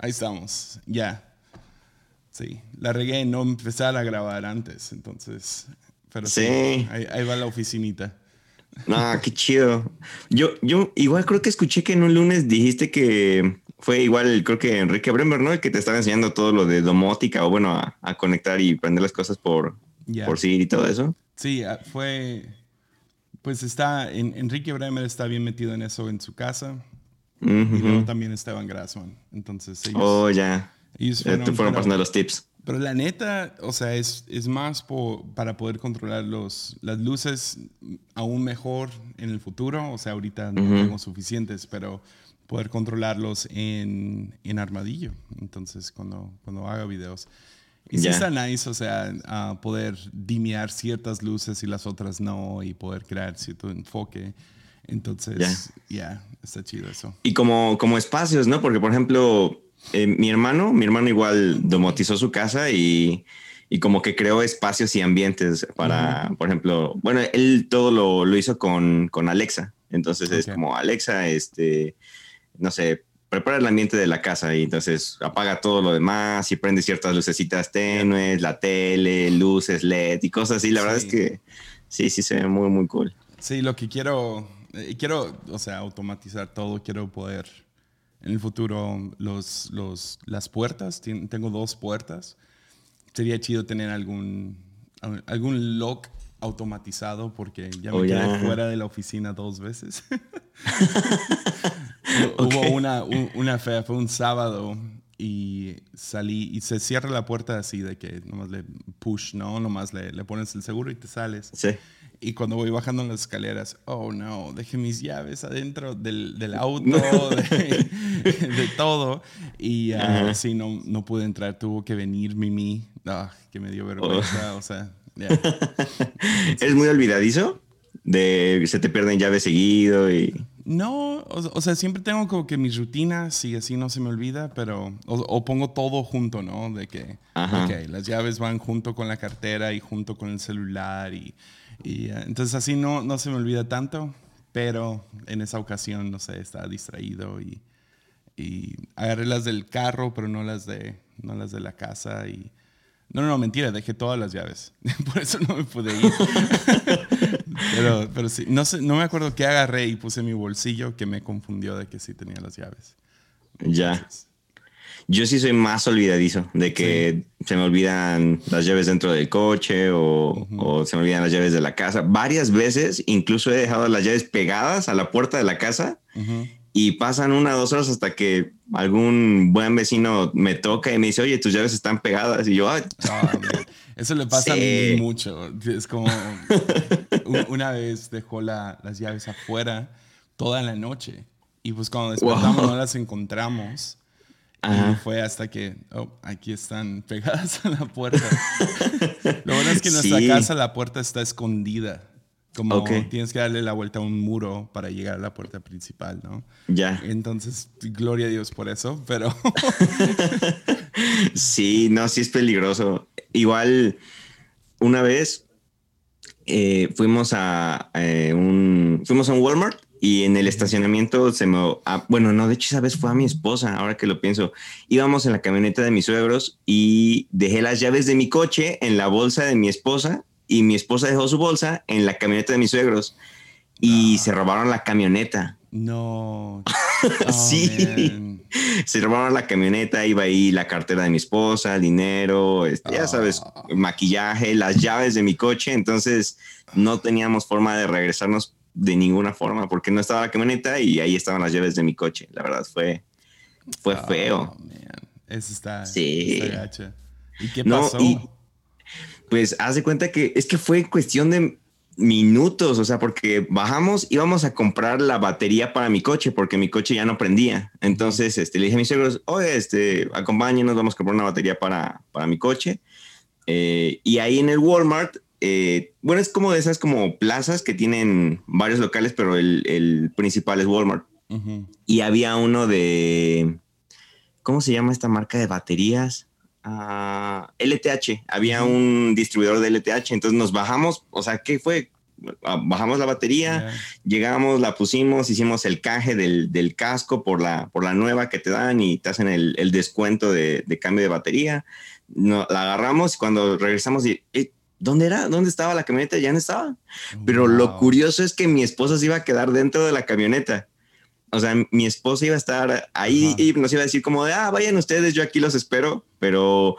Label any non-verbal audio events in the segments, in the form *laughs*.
ahí estamos, ya. Sí, la regué en no empezar a grabar antes, entonces. Pero sí, ahí, va la oficinita. Ah, qué chido. Yo, yo igual creo que escuché que en un lunes dijiste que fue igual, creo que Enrique Bremer, ¿no? El que te estaba enseñando todo lo de domótica o bueno, a, conectar y prender las cosas por, por sí y todo eso. Sí, ah, fue, pues está, Enrique Bremer está bien metido en eso en su casa. Y luego también Esteban Grassman. Entonces ellos... Oh, ya. Ellos fueron, te fueron pasando los tips. Pero la neta, o sea, es, es más para poder controlar los, las luces aún mejor en el futuro. O sea, ahorita no tenemos suficientes, pero poder controlarlos en, en, armadillo. Entonces, cuando, cuando haga videos. Y sí está nice, o sea, poder dimear ciertas luces y las otras no, y poder crear cierto enfoque. Entonces, ya, está chido eso. Y como, como espacios, ¿no? Porque, por ejemplo, eh, mi hermano, mi hermano igual domotizó su casa y, y como que creó espacios y ambientes para, por ejemplo, bueno, él todo lo, lo hizo con, con, Alexa. Entonces es como Alexa, este, no sé, prepara el ambiente de la casa y entonces apaga todo lo demás y prende ciertas lucecitas tenues, la tele, luces LED y cosas así. La verdad es que sí, sí se ve muy, muy cool. Sí, lo que quiero, eh, quiero, o sea, automatizar todo, quiero poder en el futuro los, los, las puertas, tengo dos puertas. Sería chido tener algún, algún lock automatizado porque ya me oh, quedé fuera de la oficina dos veces. *laughs* *laughs* Hubo una, una fea, fue un sábado y salí y se cierra la puerta así de que nomás le push, ¿no? Nomás le, le pones el seguro y te sales. Sí. Y cuando voy bajando en las escaleras, oh no, dejé mis llaves adentro del, del auto, *laughs* de, todo. Y así no, no pude entrar, tuvo que venir Mimi, ah, que me dio vergüenza, o sea, ¿Eres *laughs* muy olvidadizo? De se te pierden llaves seguido y... No, o, sea, siempre tengo como que mis rutinas y así no se me olvida, pero... O, pongo todo junto, ¿no? De que, las llaves van junto con la cartera y junto con el celular y y eh, entonces así no, no se me olvida tanto, pero en esa ocasión, no sé, estaba distraído y, y agarré las del carro, pero no las de, no las de la casa. Y, no, no, no, mentira, dejé todas las llaves. *laughs* Por eso no me pude ir. *laughs* pero, pero sí, no, sé, no me acuerdo qué agarré y puse en mi bolsillo que me confundió de que sí tenía las llaves. ya. Yo sí soy más olvidadizo de que se me olvidan las llaves dentro del coche o, se me olvidan las llaves de la casa. Varias veces incluso he dejado las llaves pegadas a la puerta de la casa y pasan una o dos horas hasta que algún buen vecino me toca y me dice, oye, tus llaves están pegadas. Y yo, Ay. Eso le pasa a mí mucho. Es como *laughs* una vez dejó las llaves afuera toda la noche y pues cuando despertamos no las encontramos. Y fue hasta que, oh, aquí están *laughs* pegadas a la puerta. Lo bueno es que en nuestra casa la puerta está escondida. Como tienes que darle la vuelta a un muro para llegar a la puerta principal, ¿no? Ya. Entonces, gloria a Dios por eso, pero... *laughs* sí, no, sí es peligroso. Igual, una vez eh, fuimos a eh, un... Fuimos a un Walmart y en el estacionamiento se me... Ah, bueno, no, de hecho esa vez fue a mi esposa, ahora que lo pienso. Íbamos en la camioneta de mis suegros y dejé las llaves de mi coche en la bolsa de mi esposa y mi esposa dejó su bolsa en la camioneta de mis suegros y ah. se robaron la camioneta. No. *laughs* sí. Se robaron la camioneta, iba ahí la cartera de mi esposa, el dinero, este, ya sabes, ah. maquillaje, las llaves de mi coche. Entonces no teníamos forma de regresarnos de ninguna forma, porque no estaba la camioneta y ahí estaban las llaves de mi coche. La verdad fue, fue oh, feo. Eso está, sí. ¿Y qué pasó? pues haz de cuenta que es que fue cuestión de minutos, o sea, porque bajamos, íbamos a comprar la batería para mi coche, porque mi coche ya no prendía. Entonces, este, le dije a mis suegros, oye, este, acompáñenos, vamos a comprar una batería para, para mi coche. Eh, y ahí en el Walmart eh, bueno, es como de esas como plazas que tienen varios locales, pero el, principal es Walmart. Y había uno de, ¿cómo se llama esta marca de baterías? LTH. Ah, había un distribuidor de LTH, entonces nos bajamos, o sea, ¿qué fue? ah, bajamos la batería, llegamos, la pusimos, hicimos el caje del, del, casco por la, por la nueva que te dan y te hacen el, el descuento de, de, cambio de batería. No, la agarramos y cuando regresamos, y, eh, ¿dónde era? ¿Dónde estaba la camioneta? Ya no estaba. Pero lo curioso es que mi esposa se iba a quedar dentro de la camioneta. O sea, mi esposa iba a estar ahí y nos iba a decir como de, ah, vayan ustedes, yo aquí los espero, pero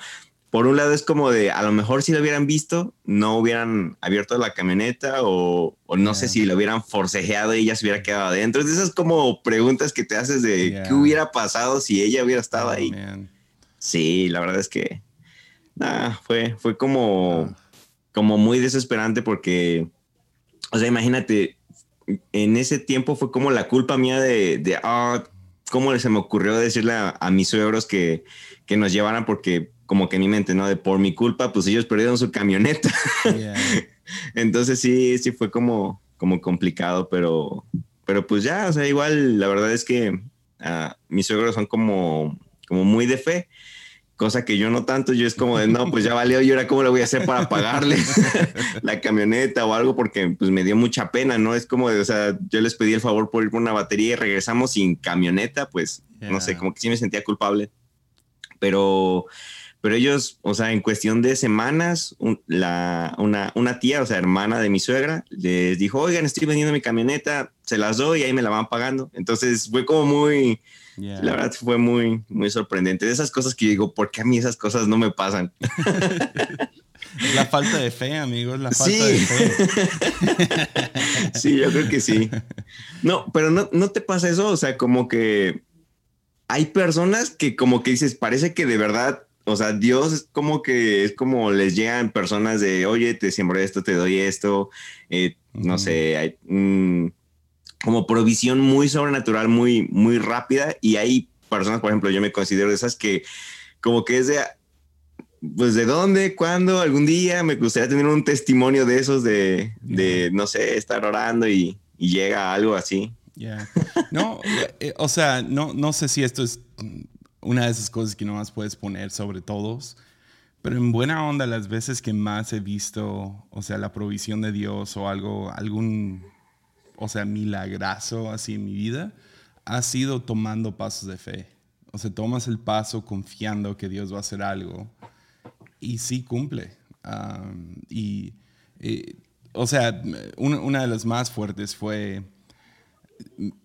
por un lado es como de, a lo mejor si lo hubieran visto, no hubieran abierto la camioneta o, no sé si lo hubieran forcejeado y ella se hubiera quedado adentro. Esas como preguntas que te haces de qué hubiera pasado si ella hubiera estado oh, ahí. Sí, la verdad es que nada, fue, fue como, como muy desesperante porque, o sea, imagínate, en ese tiempo fue como la culpa mía de, de ah, cómo se me ocurrió decirle a, mis suegros que, que nos llevaran porque como que en mi mente, ¿no? De por mi culpa, pues ellos perdieron su camioneta. *laughs* Entonces sí, sí fue como, como complicado, pero, pero pues ya, o sea, igual la verdad es que ah, mis suegros son como, como muy de fe, cosa que yo no tanto, yo es como de, no, pues ya valió, y ahora cómo le voy a hacer para pagarle *laughs* la camioneta o algo, porque pues me dio mucha pena, ¿no? Es como de, o sea, yo les pedí el favor por ir por una batería y regresamos sin camioneta, pues, no sé, como que sí me sentía culpable, pero pero ellos, o sea, en cuestión de semanas, la, una, una, tía, o sea, hermana de mi suegra, les dijo, oigan, estoy vendiendo mi camioneta, se las doy y ahí me la van pagando. Entonces fue como muy, la verdad fue muy, muy sorprendente. De esas cosas que digo, ¿por qué a mí esas cosas no me pasan? *laughs* La falta de fe, amigos, la falta de fe. *laughs* sí, yo creo que sí. No, pero no, no te pasa eso, o sea, como que hay personas que como que dices, parece que de verdad o sea, Dios es como que es como les llegan personas de, oye, te siembro esto, te doy esto, eh, no sé, hay como provisión muy sobrenatural, muy, muy rápida. Y hay personas, por ejemplo, yo me considero de esas que como que es de, pues de dónde, cuándo, algún día me gustaría tener un testimonio de esos, de, de no sé, estar orando y, llega algo así. Ya. No, eh, o sea, no, no sé si esto es una de esas cosas que no más puedes poner sobre todos. Pero en buena onda, las veces que más he visto, o sea, la provisión de Dios o algo, algún, o sea, milagrazo así en mi vida, ha sido tomando pasos de fe. O sea, tomas el paso confiando que Dios va a hacer algo y sí cumple. y, eh, o sea, una, una, de las más fuertes fue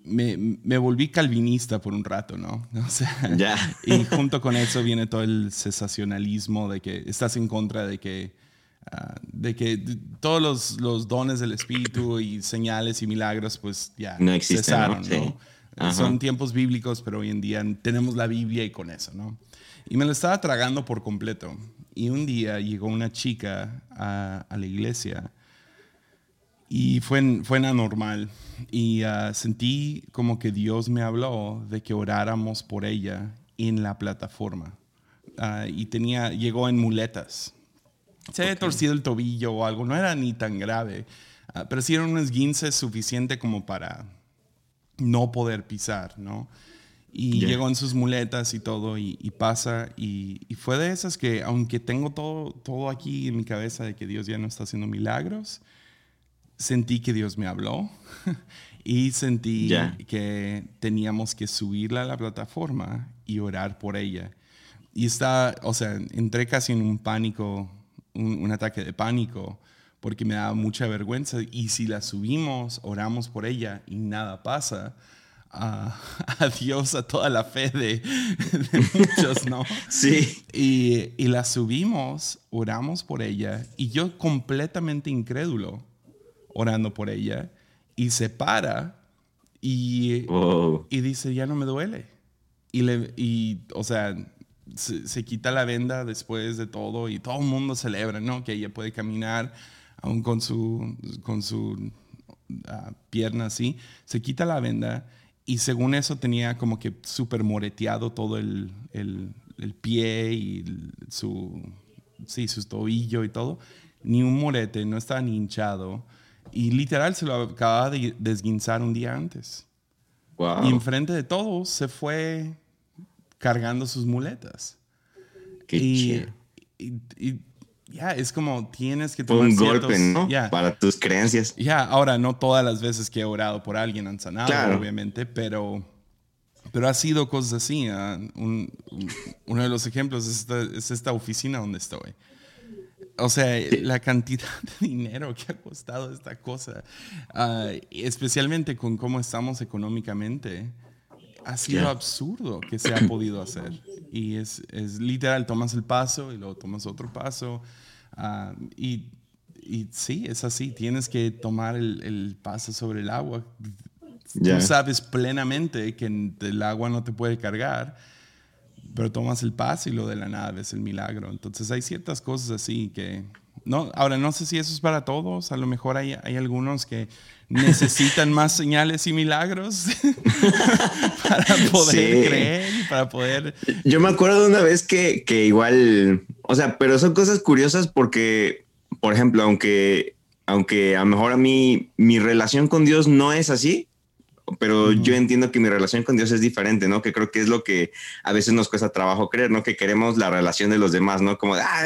me, me, volví calvinista por un rato, ¿no? *laughs* O sea, y junto con eso viene todo el cesacionalismo de que estás en contra de que, ah, de que todos los, los, dones del Espíritu y señales y milagros, pues ya no existen, cesaron, ¿no? Son tiempos bíblicos, pero hoy en día tenemos la Biblia y con eso, ¿no? Y me lo estaba tragando por completo. Y un día llegó una chica a, a la iglesia y fue, fue anormal. Y ah, sentí como que Dios me habló de que oráramos por ella en la plataforma. Ah, y tenía, llegó en muletas. Se había torcido el tobillo o algo, no era ni tan grave, uh, pero sí era un esguince suficiente como para no poder pisar, ¿no? Y llegó en sus muletas y todo, y, pasa, y, y, fue de esas que, aunque tengo todo, todo aquí en mi cabeza de que Dios ya no está haciendo milagros, sentí que Dios me habló *laughs* y sentí que teníamos que subirla a la plataforma y orar por ella. Y está, o sea, entré casi en un pánico, un, ataque de pánico, porque me daba mucha vergüenza. Y si la subimos, oramos por ella y nada pasa, a, *laughs* Dios, a toda la fe de, muchos, ¿no? *laughs* Sí. Y, y, la subimos, oramos por ella, y yo completamente incrédulo, orando por ella y se para y, y dice, ya no me duele. Y, le, y o sea, se, quita la venda después de todo y todo el mundo celebra, ¿no? Que ella puede caminar aún con su, con su ah, pierna así. Se quita la venda y según eso tenía como que súper moreteado todo el, el, el, pie y su, sí, su tobillo y todo. Ni un morete, no estaba ni hinchado. Y literal se lo acababa de desguinzar un día antes. Y enfrente de todos se fue cargando sus muletas. Qué y, y, ya, es como tienes que tomar un golpe, ¿no? Para tus creencias. Ya, ahora no todas las veces que he orado por alguien han sanado, obviamente, pero, pero ha sido cosas así. ¿ah? uno de los ejemplos es esta, es esta, oficina donde estoy. O sea, la cantidad de dinero que ha costado esta cosa, ah, especialmente con cómo estamos económicamente, ha sido absurdo que se ha *clears throat* podido hacer. Y es, es, literal, tomas el paso y luego tomas otro paso. Ah, y, y, sí, es así, tienes que tomar el, el paso sobre el agua. Tú sabes plenamente que el agua no te puede cargar, pero tomas el paso y lo de la nada ves el milagro. Entonces hay ciertas cosas así que... No, ahora, no sé si eso es para todos, a lo mejor hay, hay algunos que necesitan más señales y milagros *laughs* para poder creer, para poder... Yo me acuerdo de una vez que, que igual, o sea, pero son cosas curiosas porque, por ejemplo, aunque, aunque a lo mejor a mí mi relación con Dios no es así, pero yo entiendo que mi relación con Dios es diferente, ¿no? Que creo que es lo que a veces nos cuesta trabajo creer, ¿no? Que queremos la relación de los demás, ¿no? Como, ah,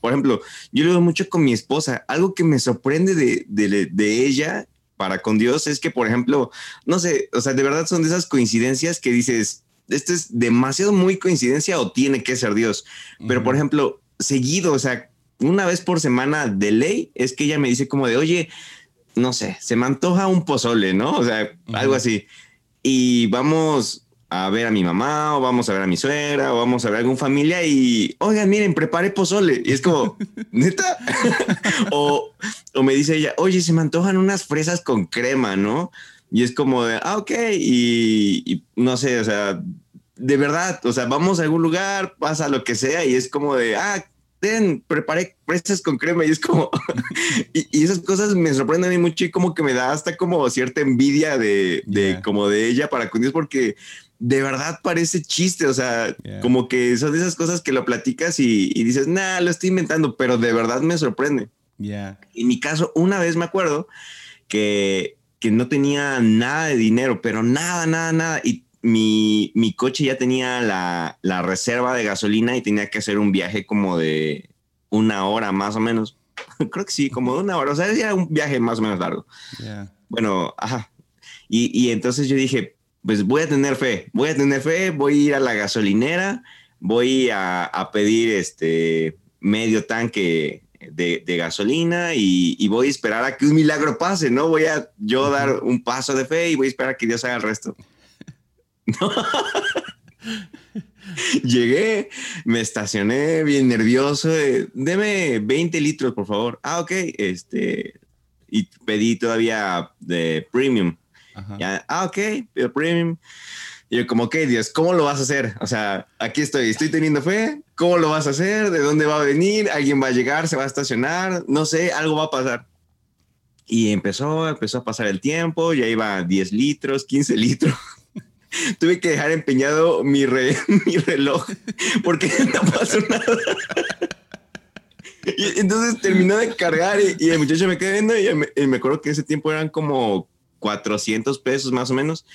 por ejemplo, yo lo veo mucho con mi esposa. Algo que me sorprende de, de, de ella para con Dios es que, por ejemplo, no sé, o sea, de verdad son de esas coincidencias que dices, esto es demasiado muy coincidencia o tiene que ser Dios. Pero, por ejemplo, seguido, o sea, una vez por semana de ley, es que ella me dice como de, oye, no sé, se me antoja un pozole, ¿no? O sea, algo así. Y vamos a ver a mi mamá o vamos a ver a mi suegra o vamos a ver a algún familia y, oigan, miren, prepare pozole. Y es como, *laughs* neta. *laughs* o, o me dice ella, oye, se me antojan unas fresas con crema, ¿no? Y es como de, ah, ok. Y, y, no sé, o sea, de verdad, o sea, vamos a algún lugar, pasa lo que sea y es como de, ah, preparé fresas con crema y es como, *laughs* y, esas cosas me sorprenden a mí mucho y como que me da hasta como cierta envidia de, de como de ella para con Dios porque de verdad parece chiste, o sea, como que son de esas cosas que lo platicas y, dices, nah, lo estoy inventando, pero de verdad me sorprende. Yeah. En mi caso, una vez me acuerdo que, que no tenía nada de dinero, pero nada, nada, nada, y mi, mi coche ya tenía la, la, reserva de gasolina y tenía que hacer un viaje como de una hora más o menos. *laughs* Creo que sí, como de una hora. O sea, era un viaje más o menos largo. Bueno, ajá. Y, y, entonces yo dije, pues voy a tener fe, voy a tener fe, voy a ir a la gasolinera, voy a, a pedir este medio tanque de, de gasolina y, y, voy a esperar a que un milagro pase, ¿no? Voy a yo dar un paso de fe y voy a esperar a que Dios haga el resto. *laughs* Llegué, me estacioné bien nervioso. Deme 20 litros, por favor. Ah, ok. Este, y pedí todavía de premium. Ya, ah, ok, premium. Y yo como, ok, Dios, ¿cómo lo vas a hacer? O sea, aquí estoy, estoy teniendo fe. ¿Cómo lo vas a hacer? ¿De dónde va a venir? ¿Alguien va a llegar? ¿Se va a estacionar? No sé, algo va a pasar. Y empezó, empezó a pasar el tiempo, ya iba 10 litros, 15 litros. *laughs* tuve que dejar empeñado mi, *laughs* mi reloj porque *laughs* no pasó nada. Y entonces terminó de cargar y, el muchacho me quedó viendo y me, acuerdo que ese tiempo eran como 400 pesos más o menos.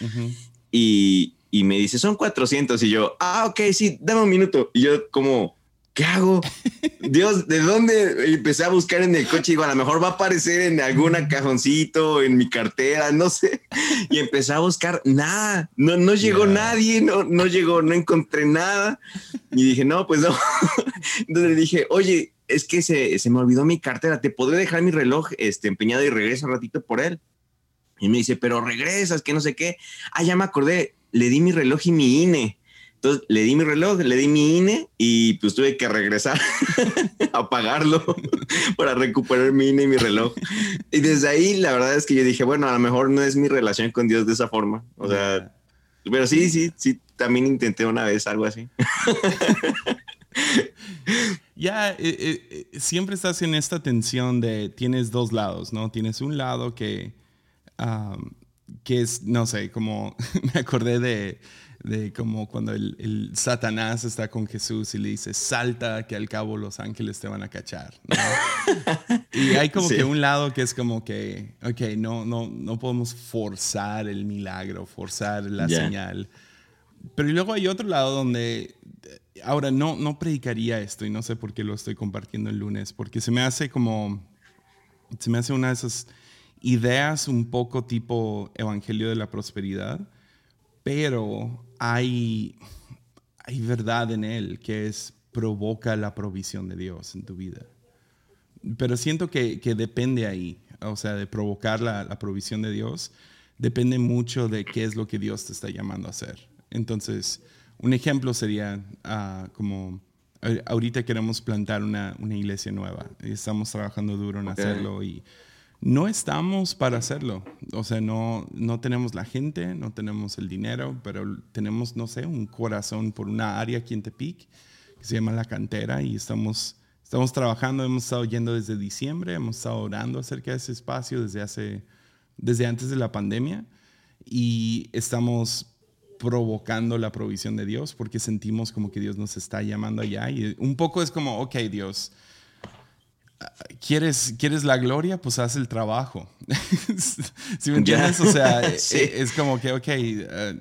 y, y me dice, son 400. Y yo, ah, ok, sí, dame un minuto. Y yo como, ¿qué hago? Dios, ¿de dónde? Empecé a buscar en el coche, digo, a lo mejor va a aparecer en alguna cajoncito, en mi cartera, no sé. Y empecé a buscar, nada, no, no llegó nadie, no, no llegó, no encontré nada. Y dije, no, pues no. *laughs* Entonces le dije, oye, es que se, se me olvidó mi cartera, ¿te podré dejar mi reloj este, empeñado y regreso un ratito por él? Y me dice, pero regresas, que no sé qué. Ah, ya me acordé, le di mi reloj y mi INE. Entonces le di mi reloj, le di mi INE y pues tuve que regresar *laughs* a pagarlo *laughs* para recuperar mi INE y mi reloj. Y desde ahí la verdad es que yo dije, bueno, a lo mejor no es mi relación con Dios de esa forma. O sea, pero sí, sí, sí, también intenté una vez algo así. *laughs* Ya, eh, eh, eh, siempre estás en esta tensión de tienes dos lados, ¿no? Tienes un lado que, que es, no sé, como me acordé de de como cuando el, Satanás está con Jesús y le dice, salta que al cabo los ángeles te van a cachar. *laughs* y hay como que un lado que es como que, ok, no, no, no podemos forzar el milagro, forzar la señal. Pero luego hay otro lado donde ahora no, no predicaría esto y no sé por qué lo estoy compartiendo el lunes, porque se me hace como, se me hace una de esas ideas un poco tipo Evangelio de la Prosperidad, pero hay, hay verdad en él que es provoca la provisión de Dios en tu vida. Pero siento que, que depende ahí, o sea, de provocar la, la, provisión de Dios, depende mucho de qué es lo que Dios te está llamando a hacer. Entonces, un ejemplo sería uh, como ahorita queremos plantar una, una, iglesia nueva y estamos trabajando duro en hacerlo y no estamos para hacerlo. O sea, no, no tenemos la gente, no tenemos el dinero, pero tenemos, no sé, un corazón por una área aquí en Tepic que se llama La Cantera y estamos, estamos trabajando, hemos estado yendo desde diciembre, hemos estado orando acerca de ese espacio desde, hace, desde antes de la pandemia y estamos provocando la provisión de Dios porque sentimos como que Dios nos está llamando allá y un poco es como, ok Dios, ¿Quieres, ¿Quieres la gloria? Pues haz el trabajo. *laughs* ¿Sí me entiendes? O sea, *laughs* e, es como que, ok, uh,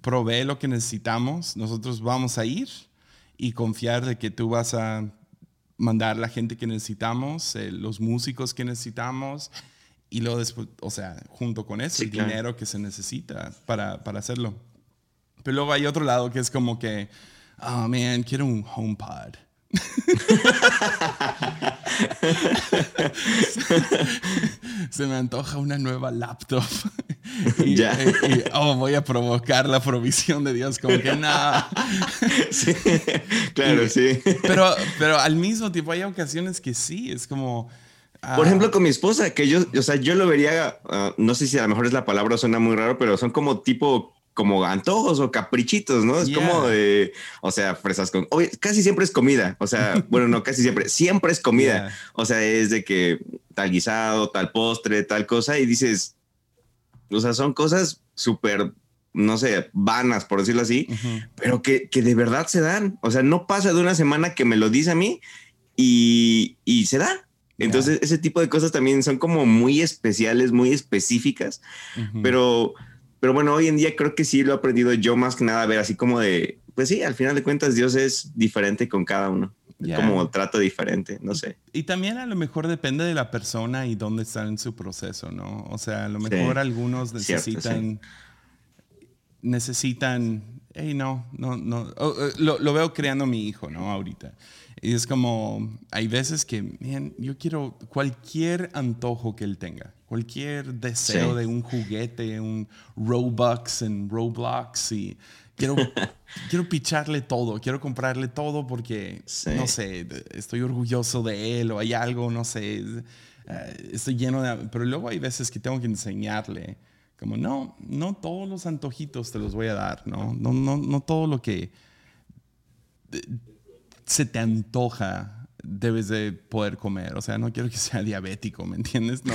provee lo que necesitamos, nosotros vamos a ir y confiar de que tú vas a mandar la gente que necesitamos, eh, los músicos que necesitamos y luego después, o sea, junto con eso, el dinero que se necesita para, para hacerlo. Pero luego hay otro lado que es como que, oh man, quiero un HomePod. *laughs* *laughs* se me antoja una nueva laptop. *laughs* y, ya. Y, oh, voy a provocar la provisión de Dios, como que nada. *laughs* sí, claro, sí. Pero, pero al mismo tiempo hay ocasiones que sí, es como... Por ah, ejemplo, con mi esposa, que yo, o sea, yo lo vería, uh, no sé si a lo mejor es la palabra, suena muy raro, pero son como tipo como antojos o caprichitos, ¿no? Es como de, o sea, fresas con, casi siempre es comida, o sea, *laughs* bueno, no, casi siempre, siempre es comida, o sea, es de que tal guisado, tal postre, tal cosa, y dices, o sea, son cosas súper, no sé, vanas, por decirlo así, pero que, que, de verdad se dan, o sea, no pasa de una semana que me lo dice a mí y, y se da. Entonces, ese tipo de cosas también son como muy especiales, muy específicas, pero pero bueno, hoy en día creo que sí lo he aprendido yo más que nada a ver así como de, pues sí, al final de cuentas Dios es diferente con cada uno. Como trato diferente, no sé. Y también a lo mejor depende de la persona y dónde están en su proceso, ¿no? O sea, a lo mejor algunos necesitan, necesitan, hey, no, no, no, lo, lo, veo creando mi hijo, ¿no? Ahorita. Y es como, hay veces que, man, yo quiero cualquier antojo que él tenga, cualquier deseo de un juguete, un Robux en Roblox y quiero, *laughs* quiero picharle todo, quiero comprarle todo porque, no sé, estoy orgulloso de él o hay algo, no sé, eh, estoy lleno de... Pero luego hay veces que tengo que enseñarle, como, no, no todos los antojitos te los voy a dar, ¿no? No, no, no todo lo que se te antoja debes de poder comer. O sea, no quiero que sea *laughs* diabético, ¿me entiendes? No,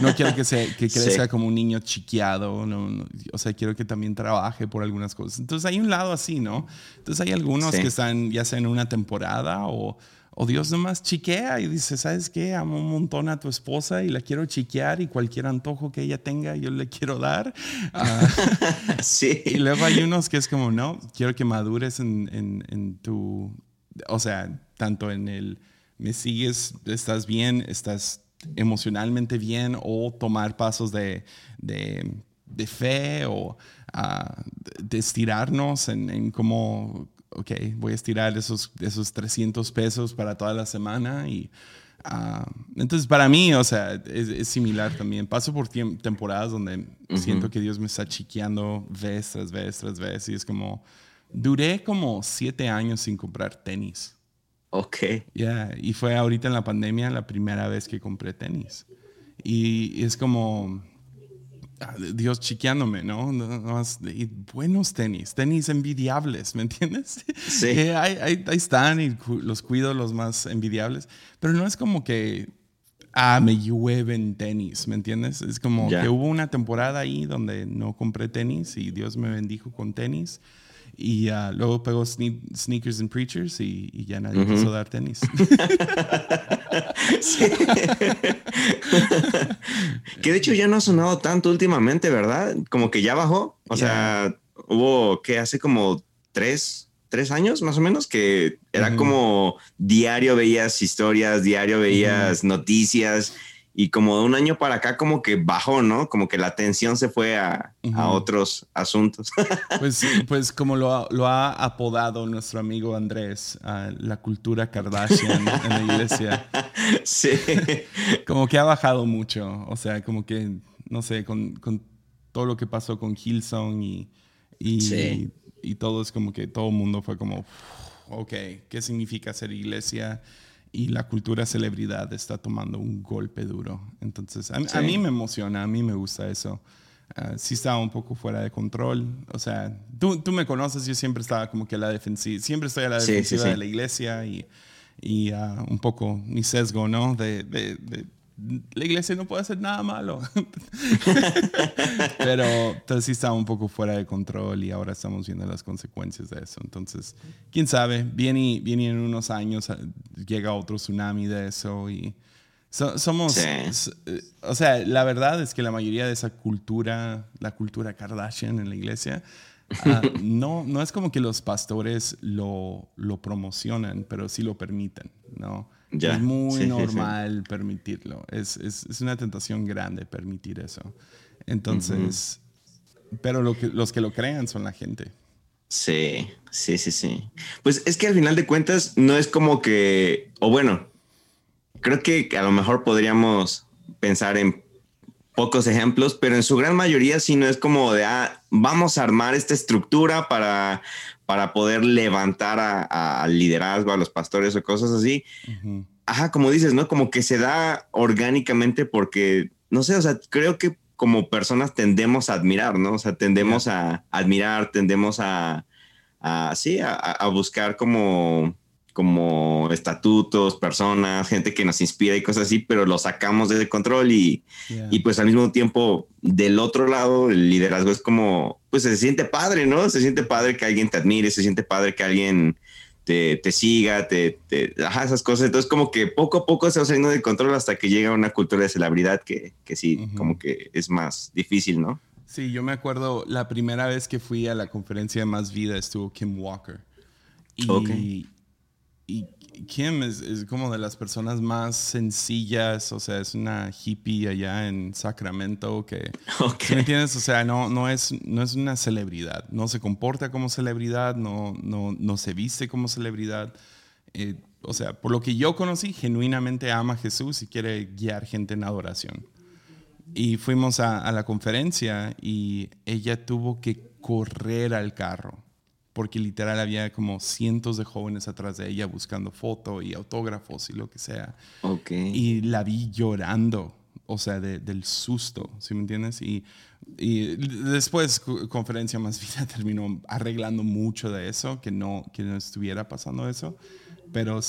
no quiero que, sea, que crezca como un niño chiqueado. No, o sea, quiero que también trabaje por algunas cosas. Entonces hay un lado así, ¿no? Entonces hay algunos que están ya sea en una temporada o, o Dios nomás chiquea y dice, ¿sabes qué? Amo un montón a tu esposa y la quiero chiquear y cualquier antojo que ella tenga yo le quiero dar. Ah, *laughs* sí. Y luego hay unos que es como, no, quiero que madures en, en, en tu o sea, tanto en el me sigues, estás bien, estás emocionalmente bien o tomar pasos de, de, de fe o uh, de estirarnos en, en cómo, ok, voy a estirar esos, esos 300 pesos para toda la semana y... Uh, entonces, para mí, o sea, es, es similar también. Paso por temporadas donde uh -huh. siento que Dios me está chiqueando vez tras vez tras vez y es como, Duré como siete años sin comprar tenis. Ok. Yeah, y fue ahorita en la pandemia la primera vez que compré tenis. Y es como ah, Dios chiqueándome, ¿no? Y buenos tenis, tenis envidiables, ¿me entiendes? Sí. *laughs* ahí, ahí, están y los cuido los más envidiables, pero no es como que, ah, me llueven tenis, ¿me entiendes? Es como yeah. que hubo una temporada ahí donde no compré tenis y Dios me bendijo con tenis y uh, luego pegó Sneakers and Preachers y, y ya nadie uh -huh. quiso dar tenis. *laughs* que de hecho ya no ha sonado tanto últimamente, ¿verdad? Como que ya bajó. O yeah. sea, hubo que hace como tres, tres años más o menos, que era como diario veías historias, diario veías noticias y como de un año para acá como que bajó, ¿no? Como que la atención se fue a, otros asuntos. *laughs* Pues, pues como lo ha, lo ha apodado nuestro amigo Andrés, la cultura Kardashian en la iglesia. *laughs* Sí. Como que ha bajado mucho, o sea, como que, no sé, con, con todo lo que pasó con Hillsong y, y, y todo es como que todo el mundo fue como, ok, ¿qué significa ser iglesia? Y la cultura celebridad está tomando un golpe duro. Entonces, a, mí me emociona, a mí me gusta eso. Uh, sí estaba un poco fuera de control. O sea, tú, tú, me conoces, yo siempre estaba como que a la defensiva, siempre estoy a la defensiva de la iglesia y, y uh, un poco mi sesgo, ¿no? de, de la iglesia no puede hacer nada malo. *laughs* pero, entonces sí estaba un poco fuera de control y ahora estamos viendo las consecuencias de eso. Entonces, quién sabe, viene, viene en unos años, ah, llega otro tsunami de eso y somos, eh, o sea, la verdad es que la mayoría de esa cultura, la cultura Kardashian en la iglesia, ah, *laughs* no, no es como que los pastores lo, lo promocionan, pero sí lo permiten, ¿no? Es muy normal permitirlo. Es, es, es, una tentación grande permitir eso. Entonces, pero lo que, los que lo crean son la gente. Sí, sí, sí, sí. Pues es que al final de cuentas no es como que, o bueno, creo que a lo mejor podríamos pensar en pocos ejemplos, pero en su gran mayoría sí no es como de, ah, vamos a armar esta estructura para para poder levantar al liderazgo, a los pastores o cosas así. Ajá, como dices, ¿no? Como que se da orgánicamente porque, no sé, o sea, creo que como personas tendemos a admirar, ¿no? O sea, tendemos a admirar, tendemos a, a sí, a buscar como como estatutos, personas, gente que nos inspira y cosas así, pero lo sacamos de control y, y, pues al mismo tiempo del otro lado el liderazgo es como, pues se siente padre, ¿no? Se siente padre que alguien te admire, se siente padre que alguien te, te siga, te, te ajá, esas cosas. Entonces como que poco a poco se va saliendo de control hasta que llega una cultura de celebridad que, que sí, como que es más difícil, ¿no? Sí, yo me acuerdo la primera vez que fui a la conferencia de Más Vida estuvo Kim Walker. Y, y Kim es, como de las personas más sencillas, o sea, es una hippie allá en Sacramento que, *laughs* ¿me entiendes? O sea, no, no, es, no es una celebridad, no se comporta como celebridad, no, no, no se viste como celebridad. Eh, o sea, por lo que yo conocí, genuinamente ama a Jesús y quiere guiar gente en adoración. Y fuimos a, a la conferencia y ella tuvo que correr al carro porque literal había como cientos de jóvenes atrás de ella buscando fotos y autógrafos y lo que sea. Okay. Y la vi llorando, o sea, del susto, ¿sí me entiendes? Y, y después, conferencia más *laughs* vida terminó arreglando mucho de eso, que no, que no estuviera pasando eso, pero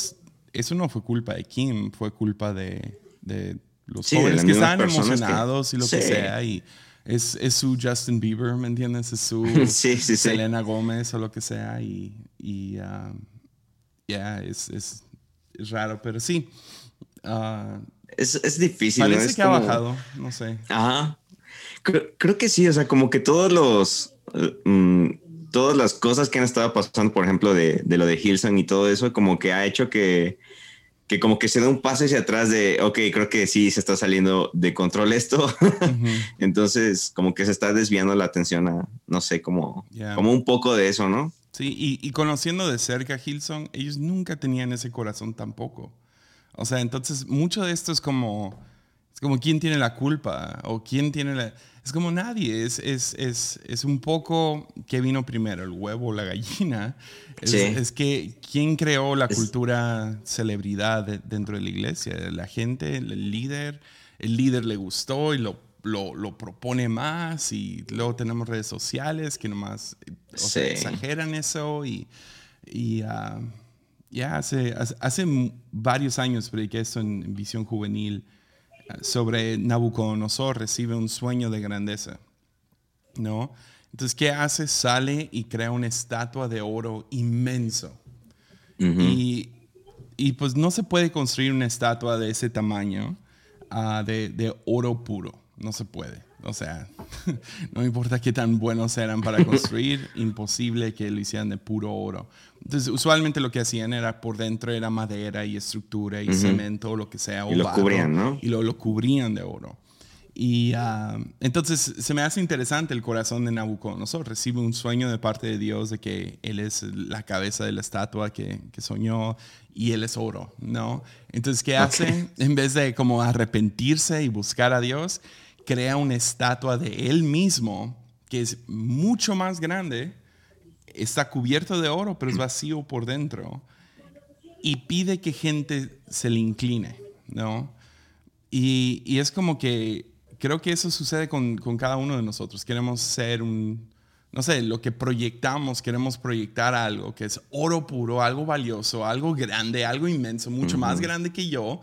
eso no fue culpa de Kim, fue culpa de, de los jóvenes que estaban emocionados y lo que sea. Y, es, es, su Justin Bieber, ¿me entiendes? Es su *laughs* Selena Gómez o lo que sea. Y, y um, ya, es, es, es, raro, pero sí. Uh, es, es, difícil. Parece que ha bajado, no sé. Ajá. Creo, que sí, o sea, como que todos los. Mm, todas las cosas que han estado pasando, por ejemplo, de, de lo de Hilson y todo eso, como que ha hecho que que como que se da un paso hacia atrás de, ok, creo que sí se está saliendo de control esto. *laughs* Entonces, como que se está desviando la atención a, no sé, como, como un poco de eso, ¿no? Sí, y, conociendo de cerca a Hilson, ellos nunca tenían ese corazón tampoco. O sea, entonces mucho de esto es como, es como quién tiene la culpa o quién tiene la es como nadie, es, es, es, es un poco qué vino primero, el huevo o la gallina. Es, es que quién creó la cultura celebridad dentro de la iglesia, la gente, el líder, el líder le gustó y lo, lo, lo propone más y luego tenemos redes sociales que nomás exageran eso y, y ah, ya hace, hace, varios años prediqué esto en Visión Juvenil sobre Nabucodonosor, recibe un sueño de grandeza, ¿no? Entonces, ¿qué hace? Sale y crea una estatua de oro inmenso. y, y, pues no se puede construir una estatua de ese tamaño ah, de, de, oro puro, no se puede. O sea, *laughs* no importa qué tan buenos eran para construir, *laughs* imposible que lo hicieran de puro oro. Entonces, usualmente lo que hacían era por dentro era madera y estructura y cemento o lo que sea. y lo cubrían, ¿no? Y lo, lo cubrían de oro. Y ah, entonces se me hace interesante el corazón de Nabucodonosor. Recibe un sueño de parte de Dios de que Él es la cabeza de la estatua que, que soñó y Él es oro, ¿no? Entonces, ¿qué hace? En vez de como arrepentirse y buscar a Dios, crea una estatua de Él mismo que es mucho más grande, está cubierto de oro, pero es vacío por dentro, y pide que gente se le incline, ¿no? Y, y es como que creo que eso sucede con, con, cada uno de nosotros. Queremos ser un, no sé, lo que proyectamos, queremos proyectar algo que es oro puro, algo valioso, algo grande, algo inmenso, mucho más grande que yo,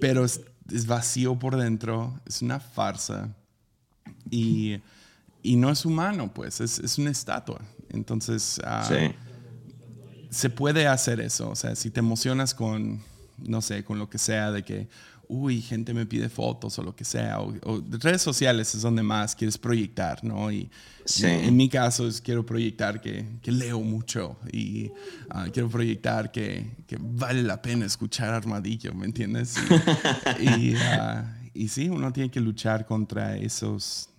pero es, vacío por dentro, es una farsa y, y no es humano, pues, es, es una estatua. Entonces, uh, sí. se puede hacer eso, o sea, si te emocionas con, no sé, con lo que sea, de que uy, gente me pide fotos o lo que sea, o, redes sociales es donde más quieres proyectar, ¿no? Y en mi caso es quiero proyectar que, que leo mucho y uh, quiero proyectar que, que, vale la pena escuchar Armadillo, ¿me entiendes? Y, *laughs* y, uh, y, sí, uno tiene que luchar contra esos,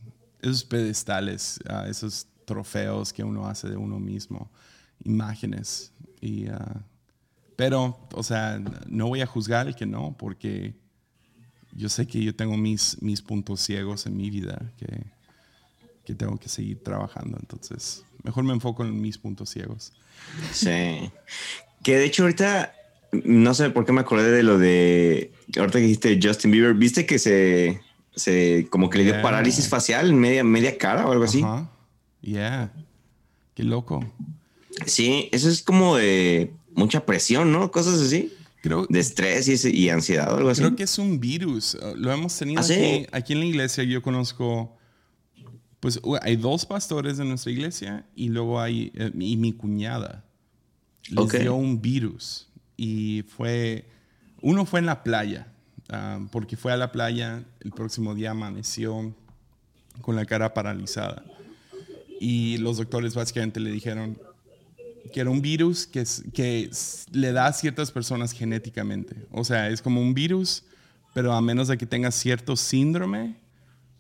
esos pedestales, uh, esos trofeos que uno hace de uno mismo, imágenes. Y, pero, o sea, no voy a juzgar el que no, porque yo sé que yo tengo mis, mis puntos ciegos en mi vida que, que tengo que seguir trabajando. Entonces, mejor me enfoco en mis puntos ciegos. Sí. Que de hecho ahorita, no sé por qué me acordé de lo de, ahorita que dijiste Justin Bieber, ¿viste que se, se como que le dio parálisis facial en media, media cara o algo así? Ajá. Yeah. Qué loco. Sí, eso es como de mucha presión, ¿no? Cosas así. Creo, de estrés y, y, ansiedad o algo así. Creo que es un virus. Lo hemos tenido ¿Ah, aquí, aquí, en la iglesia. Yo conozco, pues hay dos pastores de nuestra iglesia y luego hay, eh, y mi cuñada. Les dio un virus. Y fue, uno fue en la playa, uh, porque fue a la playa, el próximo día amaneció con la cara paralizada. Y los doctores básicamente le dijeron, que era un virus que, que le da a ciertas personas genéticamente. O sea, es como un virus, pero a menos de que tengas cierto síndrome,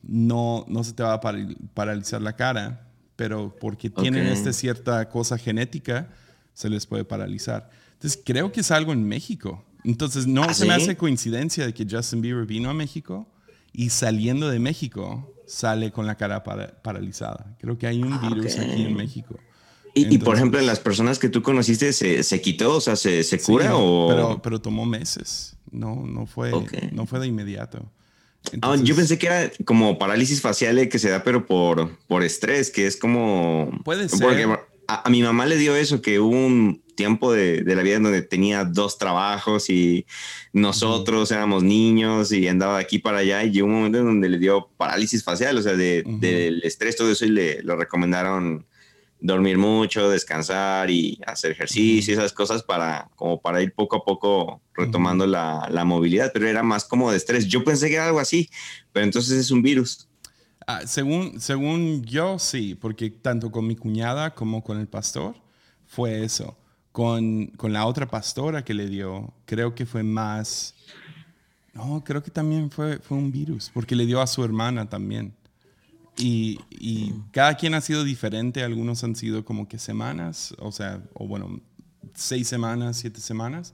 no, no se te va a paralizar la cara, pero porque tienen esta cierta cosa genética, se les puede paralizar. Entonces, creo que es algo en México. Entonces, no ¿Ah, se me hace coincidencia de que Justin Bieber vino a México y saliendo de México sale con la cara paralizada. Creo que hay un ah, virus aquí en México. Y, por ejemplo, en las personas que tú conociste, ¿se, se quitó? O sea, ¿se, se cura o...? Pero, pero tomó meses. No, no, fue, no fue de inmediato. Ah, yo pensé que era como parálisis facial que se da, pero por, por estrés, que es como... Puede ser. Porque a, mi mamá le dio eso, que hubo un tiempo de, de, la vida en donde tenía dos trabajos y nosotros éramos niños y andaba de aquí para allá y llegó un momento en donde le dio parálisis facial, o sea, de, del estrés, todo eso y le lo recomendaron dormir mucho, descansar y hacer ejercicio y esas cosas para, como para ir poco a poco retomando la, la, movilidad, pero era más como de estrés. Yo pensé que era algo así, pero entonces es un virus. Ah, según, según yo, sí, porque tanto con mi cuñada como con el pastor fue eso. Con, con la otra pastora que le dio, creo que fue más... No, creo que también fue, fue un virus, porque le dio a su hermana también. Y, y, cada quien ha sido diferente. Algunos han sido como que semanas, o sea, o bueno, seis semanas, siete semanas,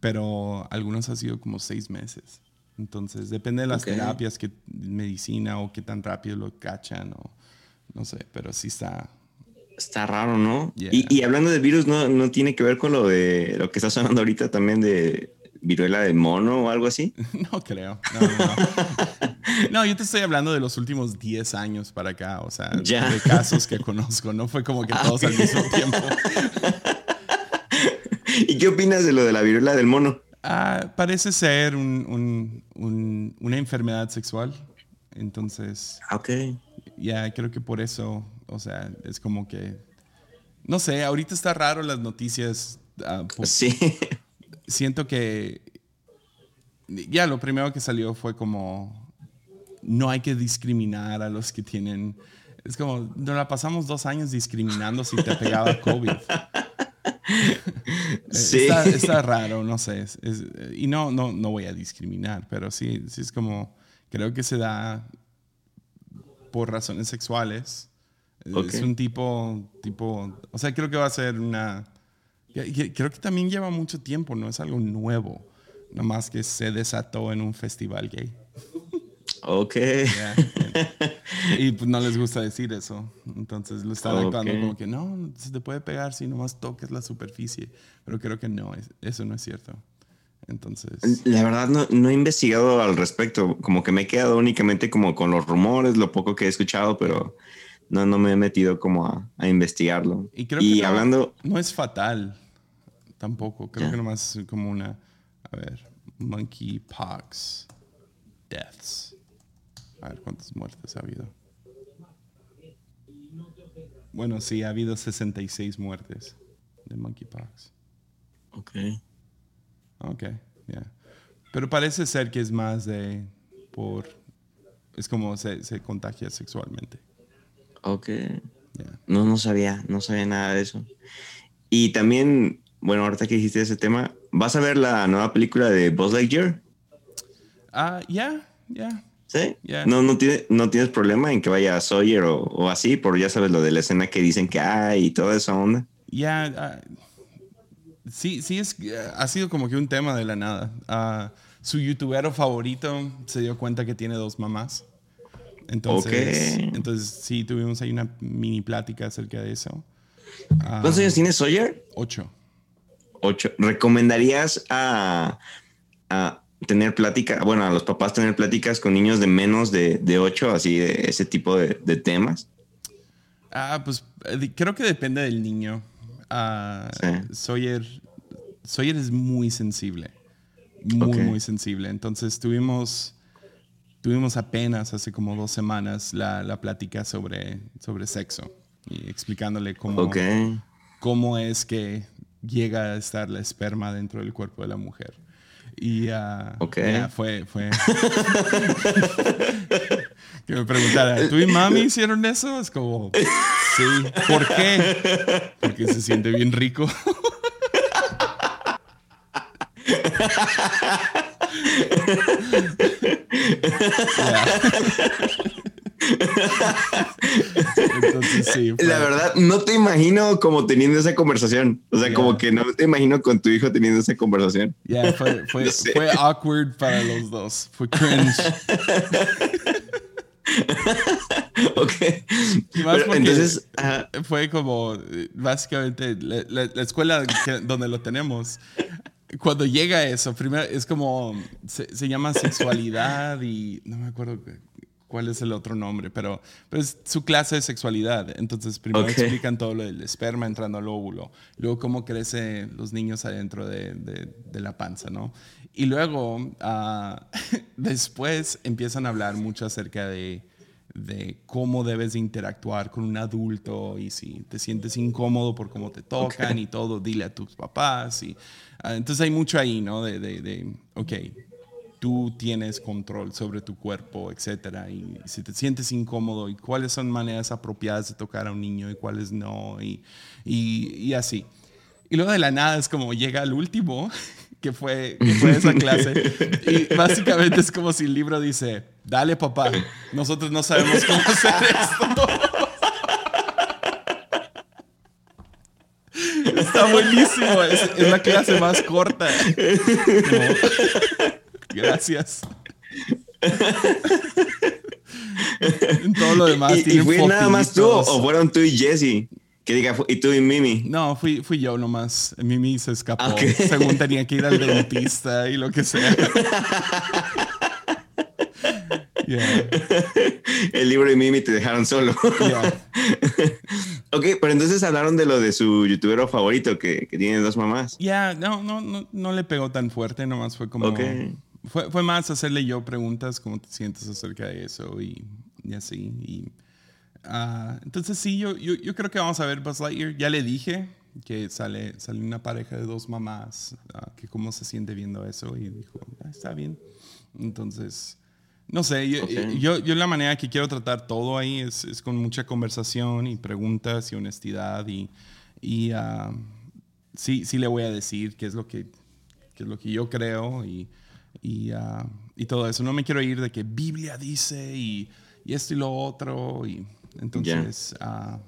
pero algunos han sido como seis meses. Entonces, depende de las terapias, que medicina o qué tan rápido lo cachan, o no sé, pero sí está. Está raro, ¿no? Y, y, hablando de virus, ¿no, ¿no tiene que ver con lo de lo que está sonando ahorita también de viruela de mono o algo así? *laughs* No creo. No, no, no. *laughs* yo te estoy hablando de los últimos 10 años para acá, o sea, de casos que conozco. No fue como que ah, todos al mismo tiempo. *laughs* ¿Y qué opinas de lo de la viruela del mono? Ah, parece ser un, un, una enfermedad sexual. Entonces. Ah, ok. Ya, creo que por eso, o sea, es como que. No sé, ahorita está raro las noticias. sí siento que ya lo primero que salió fue como no hay que discriminar a los que tienen... Es como, nos la pasamos dos años discriminando si te pegaba *laughs* COVID. sí. está, raro, no sé. y no, no, no voy a discriminar, pero sí, sí es como, creo que se da por razones sexuales. Es un tipo, tipo, o sea, creo que va a ser una, creo que también lleva mucho tiempo, no es algo nuevo, más que se desató en un festival gay. Ok. Y pues no les gusta decir eso. Entonces lo están actuando como que no, se te puede pegar si nomás toques la superficie. Pero creo que no, eso no es cierto. Entonces. La verdad no, no, he investigado al respecto. Como que me he quedado únicamente como con los rumores, lo poco que he escuchado, pero no, no me he metido como a, a investigarlo. Y creo que hablando. No es fatal tampoco. Creo que nomás es como una. A ver, monkeypox deaths. A ver cuántas muertes ha habido. Bueno, sí, ha habido 66 muertes de monkeypox. Ok. Ok, ya. Pero parece ser que es más de por... Es como se, se contagia sexualmente. Ok. No, no sabía, no sabía nada de eso. Y también, bueno, ahorita que dijiste ese tema, ¿vas a ver la nueva película de Buzz Lightyear? Ah, ya, ya. ¿Sí? No, no, tiene, no tienes problema en que vaya a Sawyer o, así, por ya sabes lo de la escena que dicen que hay y toda esa onda. Ya, ah, sí, sí, es, ha sido como que un tema de la nada. Uh, su youtubero favorito se dio cuenta que tiene dos mamás. Entonces, entonces sí, tuvimos ahí una mini plática acerca de eso. ¿Cuántos años tiene Sawyer? Ocho. Ocho. ¿Recomendarías a, a tener plática, bueno, a los papás tener pláticas con niños de menos de, de 8, así de ese tipo de, temas? Ah, pues eh, creo que depende del niño. Uh, Sawyer, Sawyer es muy sensible, muy, muy sensible. Entonces tuvimos, tuvimos apenas hace como dos semanas la, la plática sobre, sobre sexo y explicándole cómo, cómo es que llega a estar la esperma dentro del cuerpo de la mujer. Y uh, fue, fue. *laughs* que me preguntara, ¿tú y mami hicieron eso? Es como, sí. ¿Por qué? Porque se siente bien rico. *laughs* La verdad, no te imagino como teniendo esa conversación. O sea, como que no te imagino con tu hijo teniendo esa conversación. Ya, fue, fue, *laughs* awkward para los dos. Fue cringe. *laughs* ok. entonces, fue como, básicamente, la, escuela donde lo tenemos cuando llega eso, primero es como, se, se, llama sexualidad y no me acuerdo cuál es el otro nombre, pero, es su clase de sexualidad. Entonces, primero explican todo lo del esperma entrando al óvulo, luego cómo crecen los niños adentro de, de, la panza, ¿no? Y luego, ah, *laughs* después empiezan a hablar mucho acerca de, de cómo debes de interactuar con un adulto y si te sientes incómodo por cómo te tocan y todo, dile a tus papás. Y, ah, entonces hay mucho ahí, ¿no? De, de, de, ok, tú tienes control sobre tu cuerpo, etcétera, y si te sientes incómodo y cuáles son maneras apropiadas de tocar a un niño y cuáles no, y, y, así. Y luego de la nada es como llega al último, *laughs* que fue, esa clase, y básicamente es como si el libro dice, dale papá, nosotros no sabemos cómo hacer esto. *laughs* Está buenísimo, es, la clase más corta. *laughs* Gracias. *laughs* en todo lo demás. ¿Y, fui nada más tú o fueron tú y Jesse? Que diga, y tú y Mimi. No, fui, fui yo nomás. Mimi se escapó. Según tenía que ir al dentista *laughs* y lo que sea. El libro y Mimi te dejaron solo. *laughs* ok, pero entonces hablaron de lo de su youtuber favorito que, que tiene dos mamás. Ya, no, no, no, no le pegó tan fuerte, nomás fue como. Okay fue, fue, más hacerle yo preguntas, cómo te sientes acerca de eso y, y así. Y, uh, entonces sí, yo, yo, yo, creo que vamos a ver Buzz Lightyear. Ya le dije que sale, sale una pareja de dos mamás, uh, que cómo se siente viendo eso y dijo, ah, está bien. Entonces, No sé, yo, yo, la manera que quiero tratar todo ahí es, es con mucha conversación y preguntas y honestidad y, y ah, sí, sí le voy a decir qué es lo que, qué es lo que yo creo y, y, ah, y, todo eso. No me quiero ir de que Biblia dice y, y esto y lo otro. Y entonces... Ah,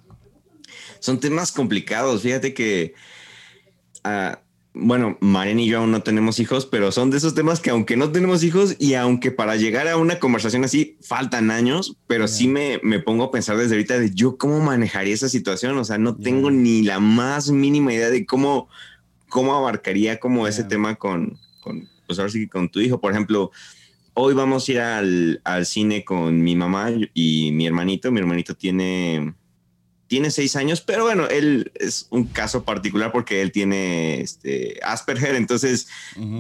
Son temas complicados. Fíjate que bueno, Marian y yo aún no tenemos hijos, pero son de esos temas que aunque no tenemos hijos y aunque para llegar a una conversación así faltan años, pero sí me, me, pongo a pensar desde ahorita de yo cómo manejaría esa situación. O sea, no tengo ni la más mínima idea de cómo, cómo abarcaría como ese tema con, con, pues ahora sí con tu hijo. Por ejemplo, hoy vamos a ir al, al cine con mi mamá y mi hermanito. Mi hermanito tiene tiene seis años, pero bueno, él es un caso particular porque él tiene este, Asperger, entonces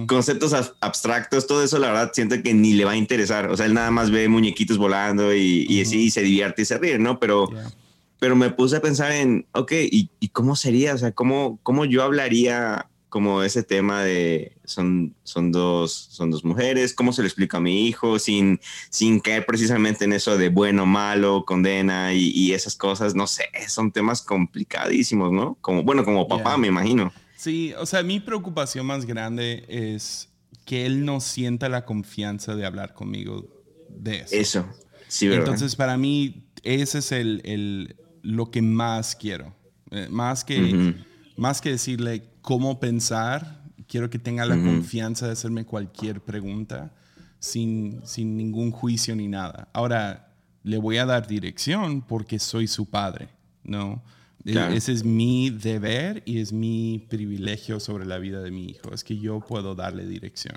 conceptos abstractos, todo eso la verdad siento que ni le va a interesar, o sea, él nada más ve muñequitos volando y, y así se divierte y se ríe, ¿no? Pero, pero me puse a pensar en, ok, ¿y, ¿y, cómo sería? O sea, ¿cómo, cómo yo hablaría como ese tema de son, son, dos, son dos mujeres, cómo se lo explico a mi hijo sin, sin caer precisamente en eso de bueno, malo, condena y, esas cosas, no sé, son temas complicadísimos, ¿no? Como, bueno, como papá, me imagino. Sí, o sea, mi preocupación más grande es que él no sienta la confianza de hablar conmigo de eso. Eso, sí, ¿verdad? Entonces, para mí, ese es el, el lo que más quiero. Eh, más que, más que decirle cómo pensar. Quiero que tenga la confianza de hacerme cualquier pregunta sin, sin ningún juicio ni nada. Ahora, le voy a dar dirección porque soy su padre, ¿no? E, ese es mi deber y es mi privilegio sobre la vida de mi hijo, es que yo puedo darle dirección.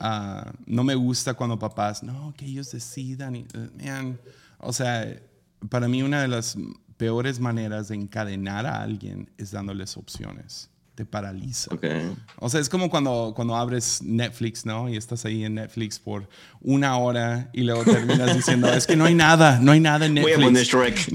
Ah, no me gusta cuando papás, no, que ellos decidan. Y, eh, o sea, para mí una de las peores maneras de encadenar a alguien es dándoles opciones te paraliza. O sea, es como cuando, cuando abres Netflix, ¿no? Y estás ahí en Netflix por una hora y luego terminas diciendo, es que no hay nada, no hay nada en Netflix. *laughs*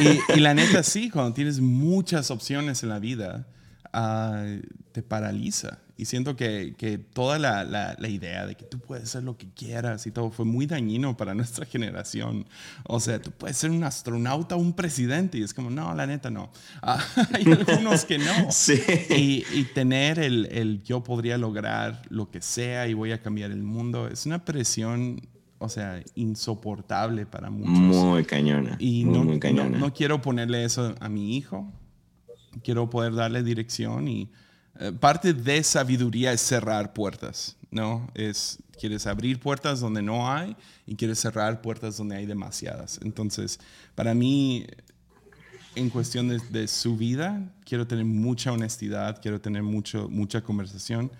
y, y la neta, sí, cuando tienes muchas opciones en la vida, ah, te paraliza. Y siento que, que toda la, la, la, idea de que tú puedes hacer lo que quieras y todo fue muy dañino para nuestra generación. O sea, tú puedes ser un astronauta o un presidente y es como, no, la neta no. *laughs* Ah, hay algunos que no. *laughs* Sí. Y, y, tener el, el yo podría lograr lo que sea y voy a cambiar el mundo es una presión o sea, insoportable para muchos. Muy cañona. Y no, No, no, quiero ponerle eso a mi hijo. Quiero poder darle dirección y parte de sabiduría es cerrar puertas, ¿no? Es, quieres abrir puertas donde no hay y quieres cerrar puertas donde hay demasiadas. Entonces, para mí, en cuestión de, su vida, quiero tener mucha honestidad, quiero tener mucho, mucha conversación,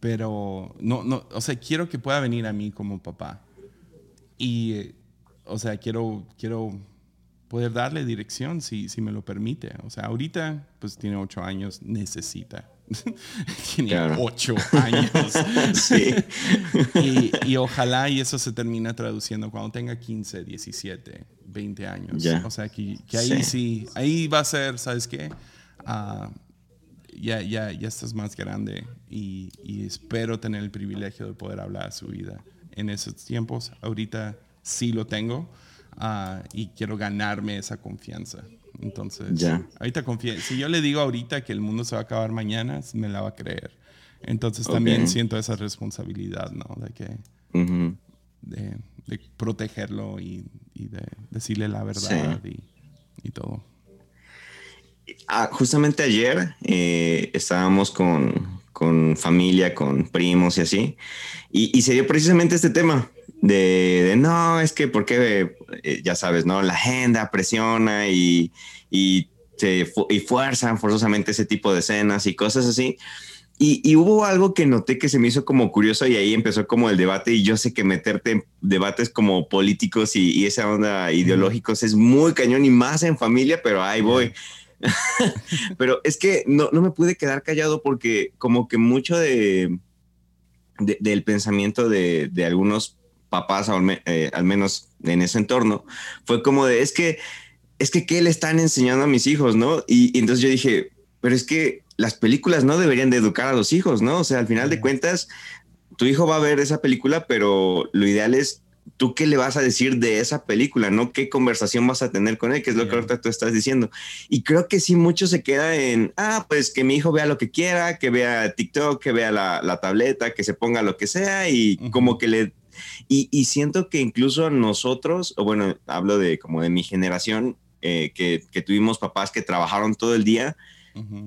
pero no, no, o sea, quiero que pueda venir a mí como papá. Y, o sea, quiero, quiero poder darle dirección si, si me lo permite. O sea, ahorita, pues tiene ocho años, necesita *laughs* Tiene ocho años. *laughs* sí. y, ojalá y eso se termine traduciendo cuando tenga 15, 17, 20 años. O sea, que, ahí sí. ahí va a ser, ¿sabes qué? Ah, ya, ya, ya estás más grande y, espero tener el privilegio de poder hablar de su vida en esos tiempos. Ahorita sí lo tengo ah, y quiero ganarme esa confianza. Entonces, ya. ahorita confía. Si yo le digo ahorita que el mundo se va a acabar mañana, me la va a creer. Entonces también siento esa responsabilidad, ¿no? De que... de, protegerlo y, de decirle la verdad y, todo. Ah, justamente ayer eh, estábamos con, con, familia, con primos y así, y, y se dio precisamente este tema de, no, es que porque, eh, ya sabes, ¿no? La agenda presiona y, y, y fuerzan forzosamente ese tipo de escenas y cosas así. Y, hubo algo que noté que se me hizo como curioso y ahí empezó como el debate y yo sé que meterte en debates como políticos y, esa onda ideológicos es muy cañón y más en familia, pero ahí voy. *laughs* pero es que no, no, me pude quedar callado porque como que mucho de, del pensamiento de, de algunos papás, eh, al, menos en ese entorno, fue como de, es que, es que, ¿qué le están enseñando a mis hijos, no? Y, entonces yo dije, pero es que las películas no deberían de educar a los hijos, ¿no? O sea, al final de cuentas, tu hijo va a ver esa película, pero lo ideal es tú qué le vas a decir de esa película, ¿no? ¿Qué conversación vas a tener con él? Que es lo que ahorita tú estás diciendo. Y creo que sí, mucho se queda en, ah, pues que mi hijo vea lo que quiera, que vea TikTok, que vea la, tableta, que se ponga lo que sea y como que le... Y, y, siento que incluso nosotros, o bueno, hablo de como de mi generación, eh, que, que, tuvimos papás que trabajaron todo el día,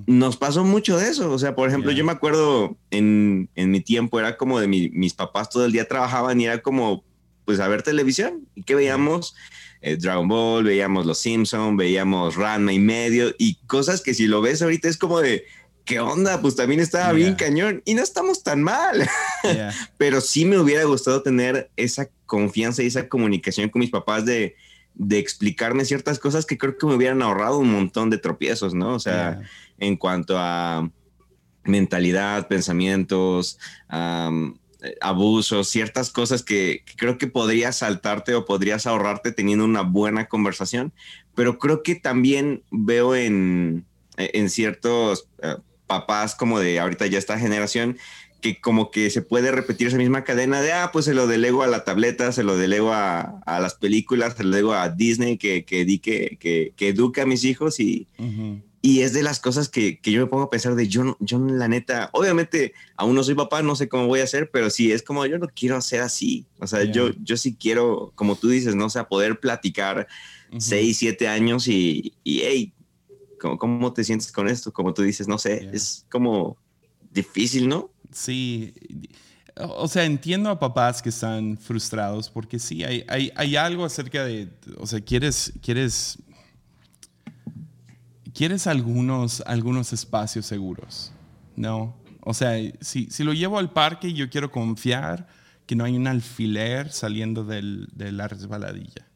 nos pasó mucho de eso. O sea, por ejemplo, yo me acuerdo en, en, mi tiempo, era como de mis papás todo el día trabajaban y era como, pues, a ver televisión. ¿Y qué veíamos? Eh, Dragon Ball, veíamos Los Simpson, veíamos Ranma y medio y cosas que si lo ves ahorita es como de, ¿qué onda? Pues también estaba bien cañón y no estamos tan mal. *laughs* Pero sí me hubiera gustado tener esa confianza y esa comunicación con mis papás de de explicarme ciertas cosas que creo que me hubieran ahorrado un montón de tropiezos, ¿no? O sea, en cuanto a mentalidad, pensamientos, abusos, ciertas cosas que, creo que podrías saltarte o podrías ahorrarte teniendo una buena conversación, pero creo que también veo en, en ciertos eh, papás como de ahorita ya esta generación que como que se puede repetir esa misma cadena de, ah, pues se lo delego a la tableta, se lo delego a, a las películas, se lo delego a Disney que, que, que, que, eduque a mis hijos y, y es de las cosas que, que, yo me pongo a pensar de, yo, yo la neta, obviamente aún no soy papá, no sé cómo voy a hacer, pero sí, es como yo no quiero hacer así, o sea, yo, yo sí quiero, como tú dices, no o sea, poder platicar seis, siete años y, y hey, ¿cómo, ¿cómo, te sientes con esto? Como tú dices, no sé, es como difícil, ¿no? Sí, o sea, entiendo a papás que están frustrados porque sí, hay, hay, hay, algo acerca de, o sea, quieres, quieres, quieres algunos, algunos espacios seguros, ¿no? O sea, si, si lo llevo al parque, yo quiero confiar que no hay un alfiler saliendo del, de la resbaladilla.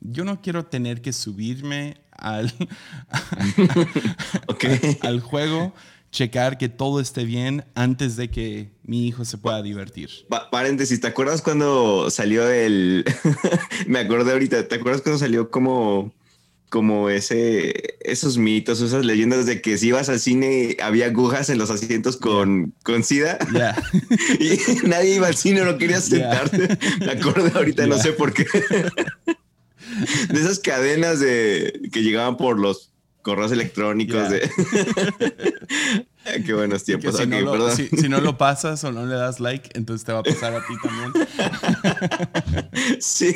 Yo no quiero tener que subirme al, *laughs* al juego checar que todo esté bien antes de que mi hijo se pueda divertir. paréntesis, ¿te acuerdas cuando salió el... *laughs* Me acordé ahorita, ¿te acuerdas cuando salió como como ese, esos mitos, esas leyendas de que si ibas al cine había agujas en los asientos con, con sida *laughs* y nadie iba al cine, no quería sentarte. Me acuerdo ahorita, no sé por qué. *laughs* de esas cadenas de que llegaban por los correos electrónicos. De... *laughs* Qué buenos tiempos. Si, no lo, si, no lo, pasas o no le das like, entonces te va a pasar a ti también. *laughs* sí.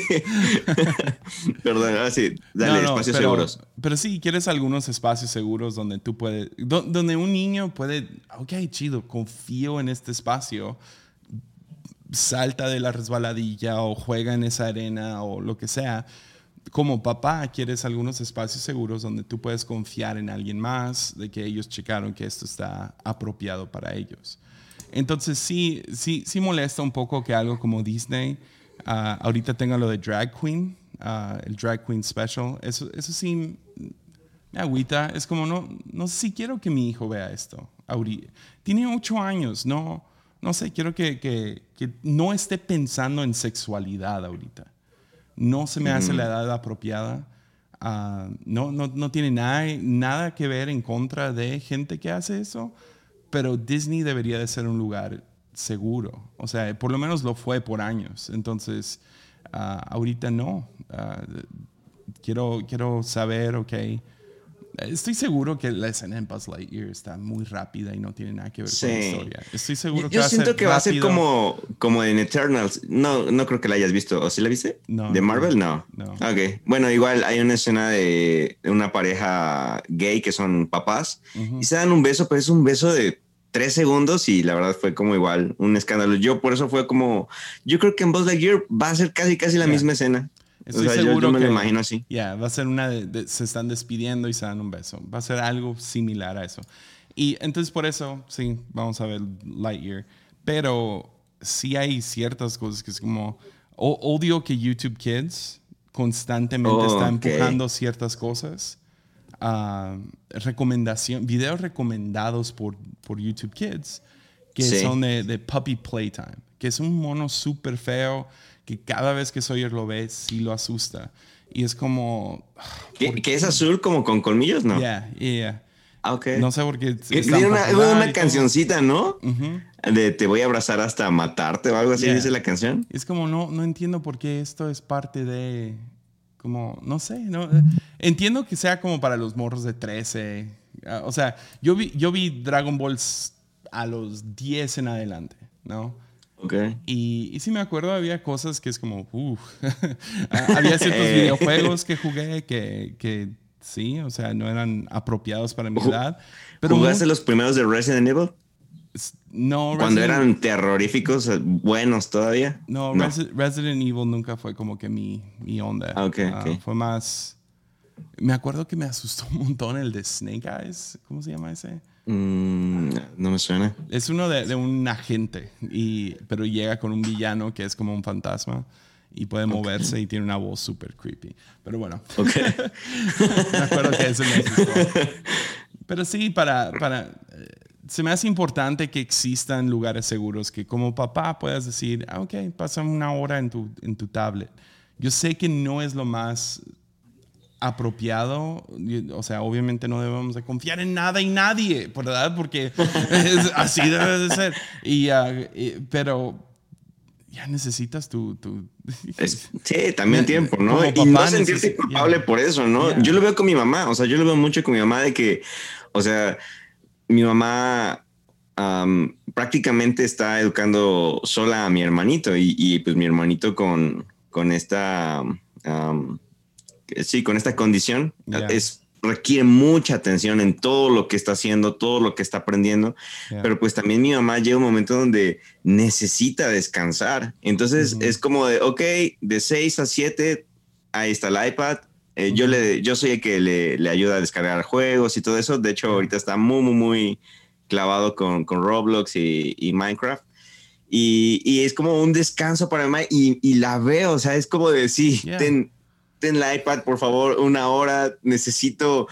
Perdón, ahora sí. Dale, espacios seguros. Pero sí, quieres algunos espacios seguros donde tú puedes, donde un niño puede, ok, chido, confío en este espacio salta de la resbaladilla o juega en esa arena o lo que sea como papá quieres algunos espacios seguros donde tú puedes confiar en alguien más, de que ellos checaron que esto está apropiado para ellos. Entonces sí, sí, sí molesta un poco que algo como Disney ah, ahorita tenga lo de Drag Queen, ah, el Drag Queen Special. Eso, eso sí me agüita. Es como, no, no sé si quiero que mi hijo vea esto. Tiene ocho años, no, no sé, quiero que, que, que no esté pensando en sexualidad ahorita no se me hace la edad apropiada. Ah, no, no, no, tiene nada, nada que ver en contra de gente que hace eso, pero Disney debería de ser un lugar seguro. O sea, por lo menos lo fue por años. Entonces, ah, ahorita no. Ah, quiero, quiero saber, ok, Estoy seguro que la escena en Buzz Lightyear está muy rápida y no tiene nada que ver con la historia. Estoy seguro que va siento a ser que va a ser como, como en Eternals. No, no creo que la hayas visto. ¿O sí la viste? No. ¿De Marvel? No. no. Ok. Bueno, igual hay una escena de, una pareja gay que son papás y se dan un beso, pero es un beso de tres segundos y la verdad fue como igual un escándalo. Yo por eso fue como, yo creo que en Buzz Lightyear va a ser casi casi la misma escena. Estoy seguro yo, me lo imagino así. Ya, va a ser una se están despidiendo y se dan un beso. Va a ser algo similar a eso. Y entonces por eso, sí, vamos a ver Lightyear. Pero sí hay ciertas cosas que es como, odio que YouTube Kids constantemente oh, está empujando ciertas cosas. Uh, recomendación, videos recomendados por, por YouTube Kids que son de, de Puppy Playtime, que es un mono súper feo que cada vez que Sawyer lo ve, sí lo asusta. Y es como... ¿Que, es azul como con colmillos? No. Yeah, yeah. Ah, ok. No sé por qué. Tiene una, una cancioncita, ¿no? De te voy a abrazar hasta matarte o algo así, dice la canción. Es como, no, no entiendo por qué esto es parte de. Como, no sé, no. Entiendo que sea como para los morros de 13. Ah, o sea, yo vi, yo vi Dragon Balls a los 10 en adelante, ¿no? Ok. Y, y sí me acuerdo, había cosas que es como, uff. *laughs* había ciertos *laughs* videojuegos que jugué que, que sí, o sea, no eran apropiados para mi edad. Pero ¿Jugaste los primeros de Resident Evil? No, Cuando eran terroríficos, eh, buenos todavía. No, Resident Evil nunca fue como que mi, mi onda. Ah, okay, ah, Fue más. Me acuerdo que me asustó un montón el de Snake Eyes. ¿Cómo se llama ese? Mm, no me suena. Es uno de, de, un agente, y, pero llega con un villano que es como un fantasma y puede moverse y tiene una voz súper creepy. Pero bueno. Okay. *laughs* me acuerdo que eso me asustó. Pero sí, para, para, eh, se me hace importante que existan lugares seguros que como papá puedas decir, ah, ok, pasa una hora en tu, en tu tablet. Yo sé que no es lo más apropiado, o sea, obviamente no debemos de confiar en nada y nadie, ¿verdad? Porque *laughs* así debe de ser. Ah, y, pero ya necesitas tu... tu sí, también tiempo, ¿no? Y no sentirte culpable por eso, ¿no? Yo lo veo con mi mamá, o sea, yo lo veo mucho con mi mamá de que, o sea, mi mamá prácticamente está educando sola a mi hermanito y, pues mi hermanito con, con esta sí, con esta condición, es, requiere mucha atención en todo lo que está haciendo, todo lo que está aprendiendo, pero pues también mi mamá llega un momento donde necesita descansar. Entonces es como de, ok, de 6 a 7, ahí está el iPad. Eh, yo, le, yo soy el que le, le, ayuda a descargar juegos y todo eso. De hecho, ahorita está muy, muy, muy clavado con, con Roblox y, Minecraft. Y, y, es como un descanso para mí y, y, la veo, o sea, es como de, sí, ten, ten la iPad, por favor, una hora, necesito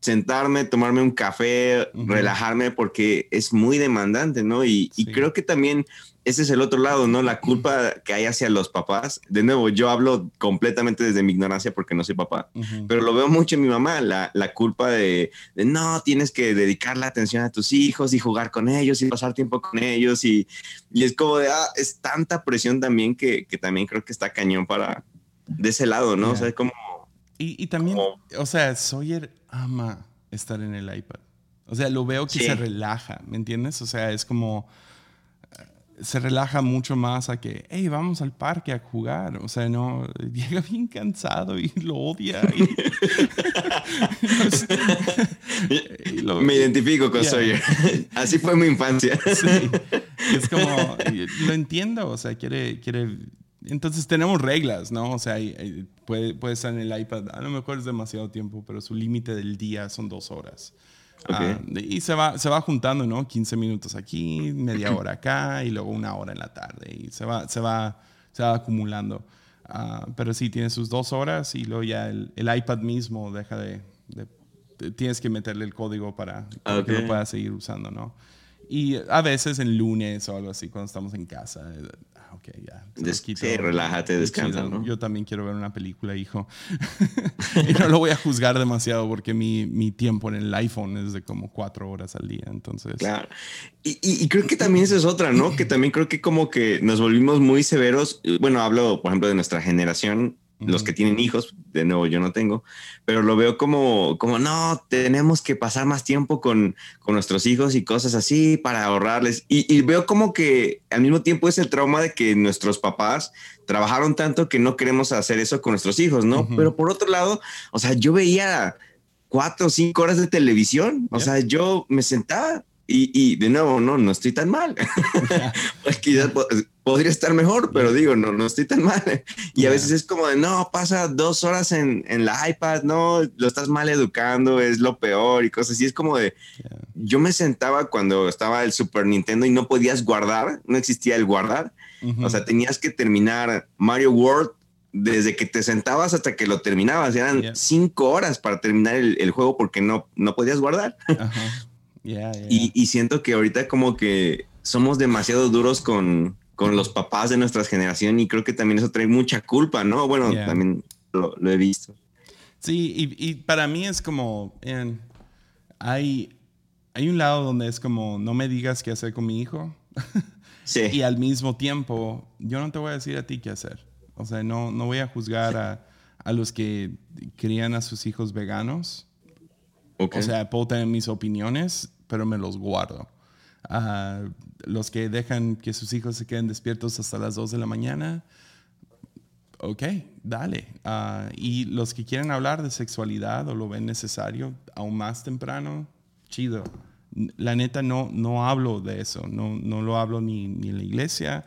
sentarme, tomarme un café, relajarme, porque es muy demandante, ¿no? Y, creo que también ese es el otro lado, ¿no? La culpa que hay hacia los papás. De nuevo, yo hablo completamente desde mi ignorancia porque no soy papá, pero lo veo mucho en mi mamá, la, la culpa de, no, tienes que dedicar la atención a tus hijos y jugar con ellos y pasar tiempo con ellos. Y, y es como de, ah, es tanta presión también que, que también creo que está cañón para, de ese lado, ¿no? O sea, como... Y, también, o sea, Sawyer ama estar en el iPad. O sea, lo veo que se relaja, ¿me entiendes? O sea, es como eh, se relaja mucho más a que, hey, vamos al parque a jugar. O sea, no, *laughs* llega bien cansado y lo odia. *laughs* *laughs* Me identifico con Sawyer. Así fue mi infancia. Sí. Es como, lo entiendo, o sea, quiere, quiere entonces tenemos reglas, ¿no? O sea, puede, puede estar en el iPad, a lo mejor es demasiado tiempo, pero su límite del día son dos horas. Ah, y se va, se va juntando, ¿no? 15 minutos aquí, media hora acá y luego una hora en la tarde. Y se va, se va, se va acumulando. Ah, pero sí, tiene sus dos horas y luego ya el, el iPad mismo deja de, Tienes que meterle el código para, que lo pueda seguir usando, ¿no? Y a veces en lunes o algo así, cuando estamos en casa, ok, ya. sí, relájate, descansa, ¿no? Yo también quiero ver una película, hijo. *laughs* y no lo voy a juzgar demasiado porque mi, mi, tiempo en el iPhone es de como cuatro horas al día, entonces... Claro. Y, y, creo que también esa es otra, ¿no? que también creo que como que nos volvimos muy severos. Bueno, hablo, por ejemplo, de nuestra generación los que tienen hijos, de nuevo yo no tengo, pero lo veo como, como no, tenemos que pasar más tiempo con, con nuestros hijos y cosas así para ahorrarles. Y, veo como que al mismo tiempo es el trauma de que nuestros papás trabajaron tanto que no queremos hacer eso con nuestros hijos, ¿no? Pero por otro lado, o sea, yo veía cuatro o cinco horas de televisión, o sea, yo me sentaba y, y, de nuevo, no, no estoy tan mal. *laughs* *laughs* pues quizás podría estar mejor, pero digo, no, no estoy tan mal. Y a veces es como de, no, pasa dos horas en, en, la iPad, no, lo estás mal educando, es lo peor y cosas así. Es como de, yo me sentaba cuando estaba el Super Nintendo y no podías guardar, no existía el guardar. O sea, tenías que terminar Mario World desde que te sentabas hasta que lo terminabas. Eran cinco horas para terminar el, el, juego porque no, no podías guardar. *laughs* Y, siento que ahorita como que somos demasiado duros con, con los papás de nuestra generación y creo que también eso trae mucha culpa, ¿no? Bueno, también lo, he visto. Sí, y, para mí es como, hay, hay un lado donde es como, no me digas qué hacer con mi hijo. *laughs* Sí. y al mismo tiempo, yo no te voy a decir a ti qué hacer. O sea, no, no voy a juzgar a, a, los que crían a sus hijos veganos. Okay. O sea, puedo tener mis opiniones, pero me los guardo. Uh, los que dejan que sus hijos se queden despiertos hasta las 2 de la mañana, ok, dale. Uh, y los que quieren hablar de sexualidad o lo ven necesario aún más temprano, chido. La neta no, no hablo de eso, no, no lo hablo ni, ni en la iglesia,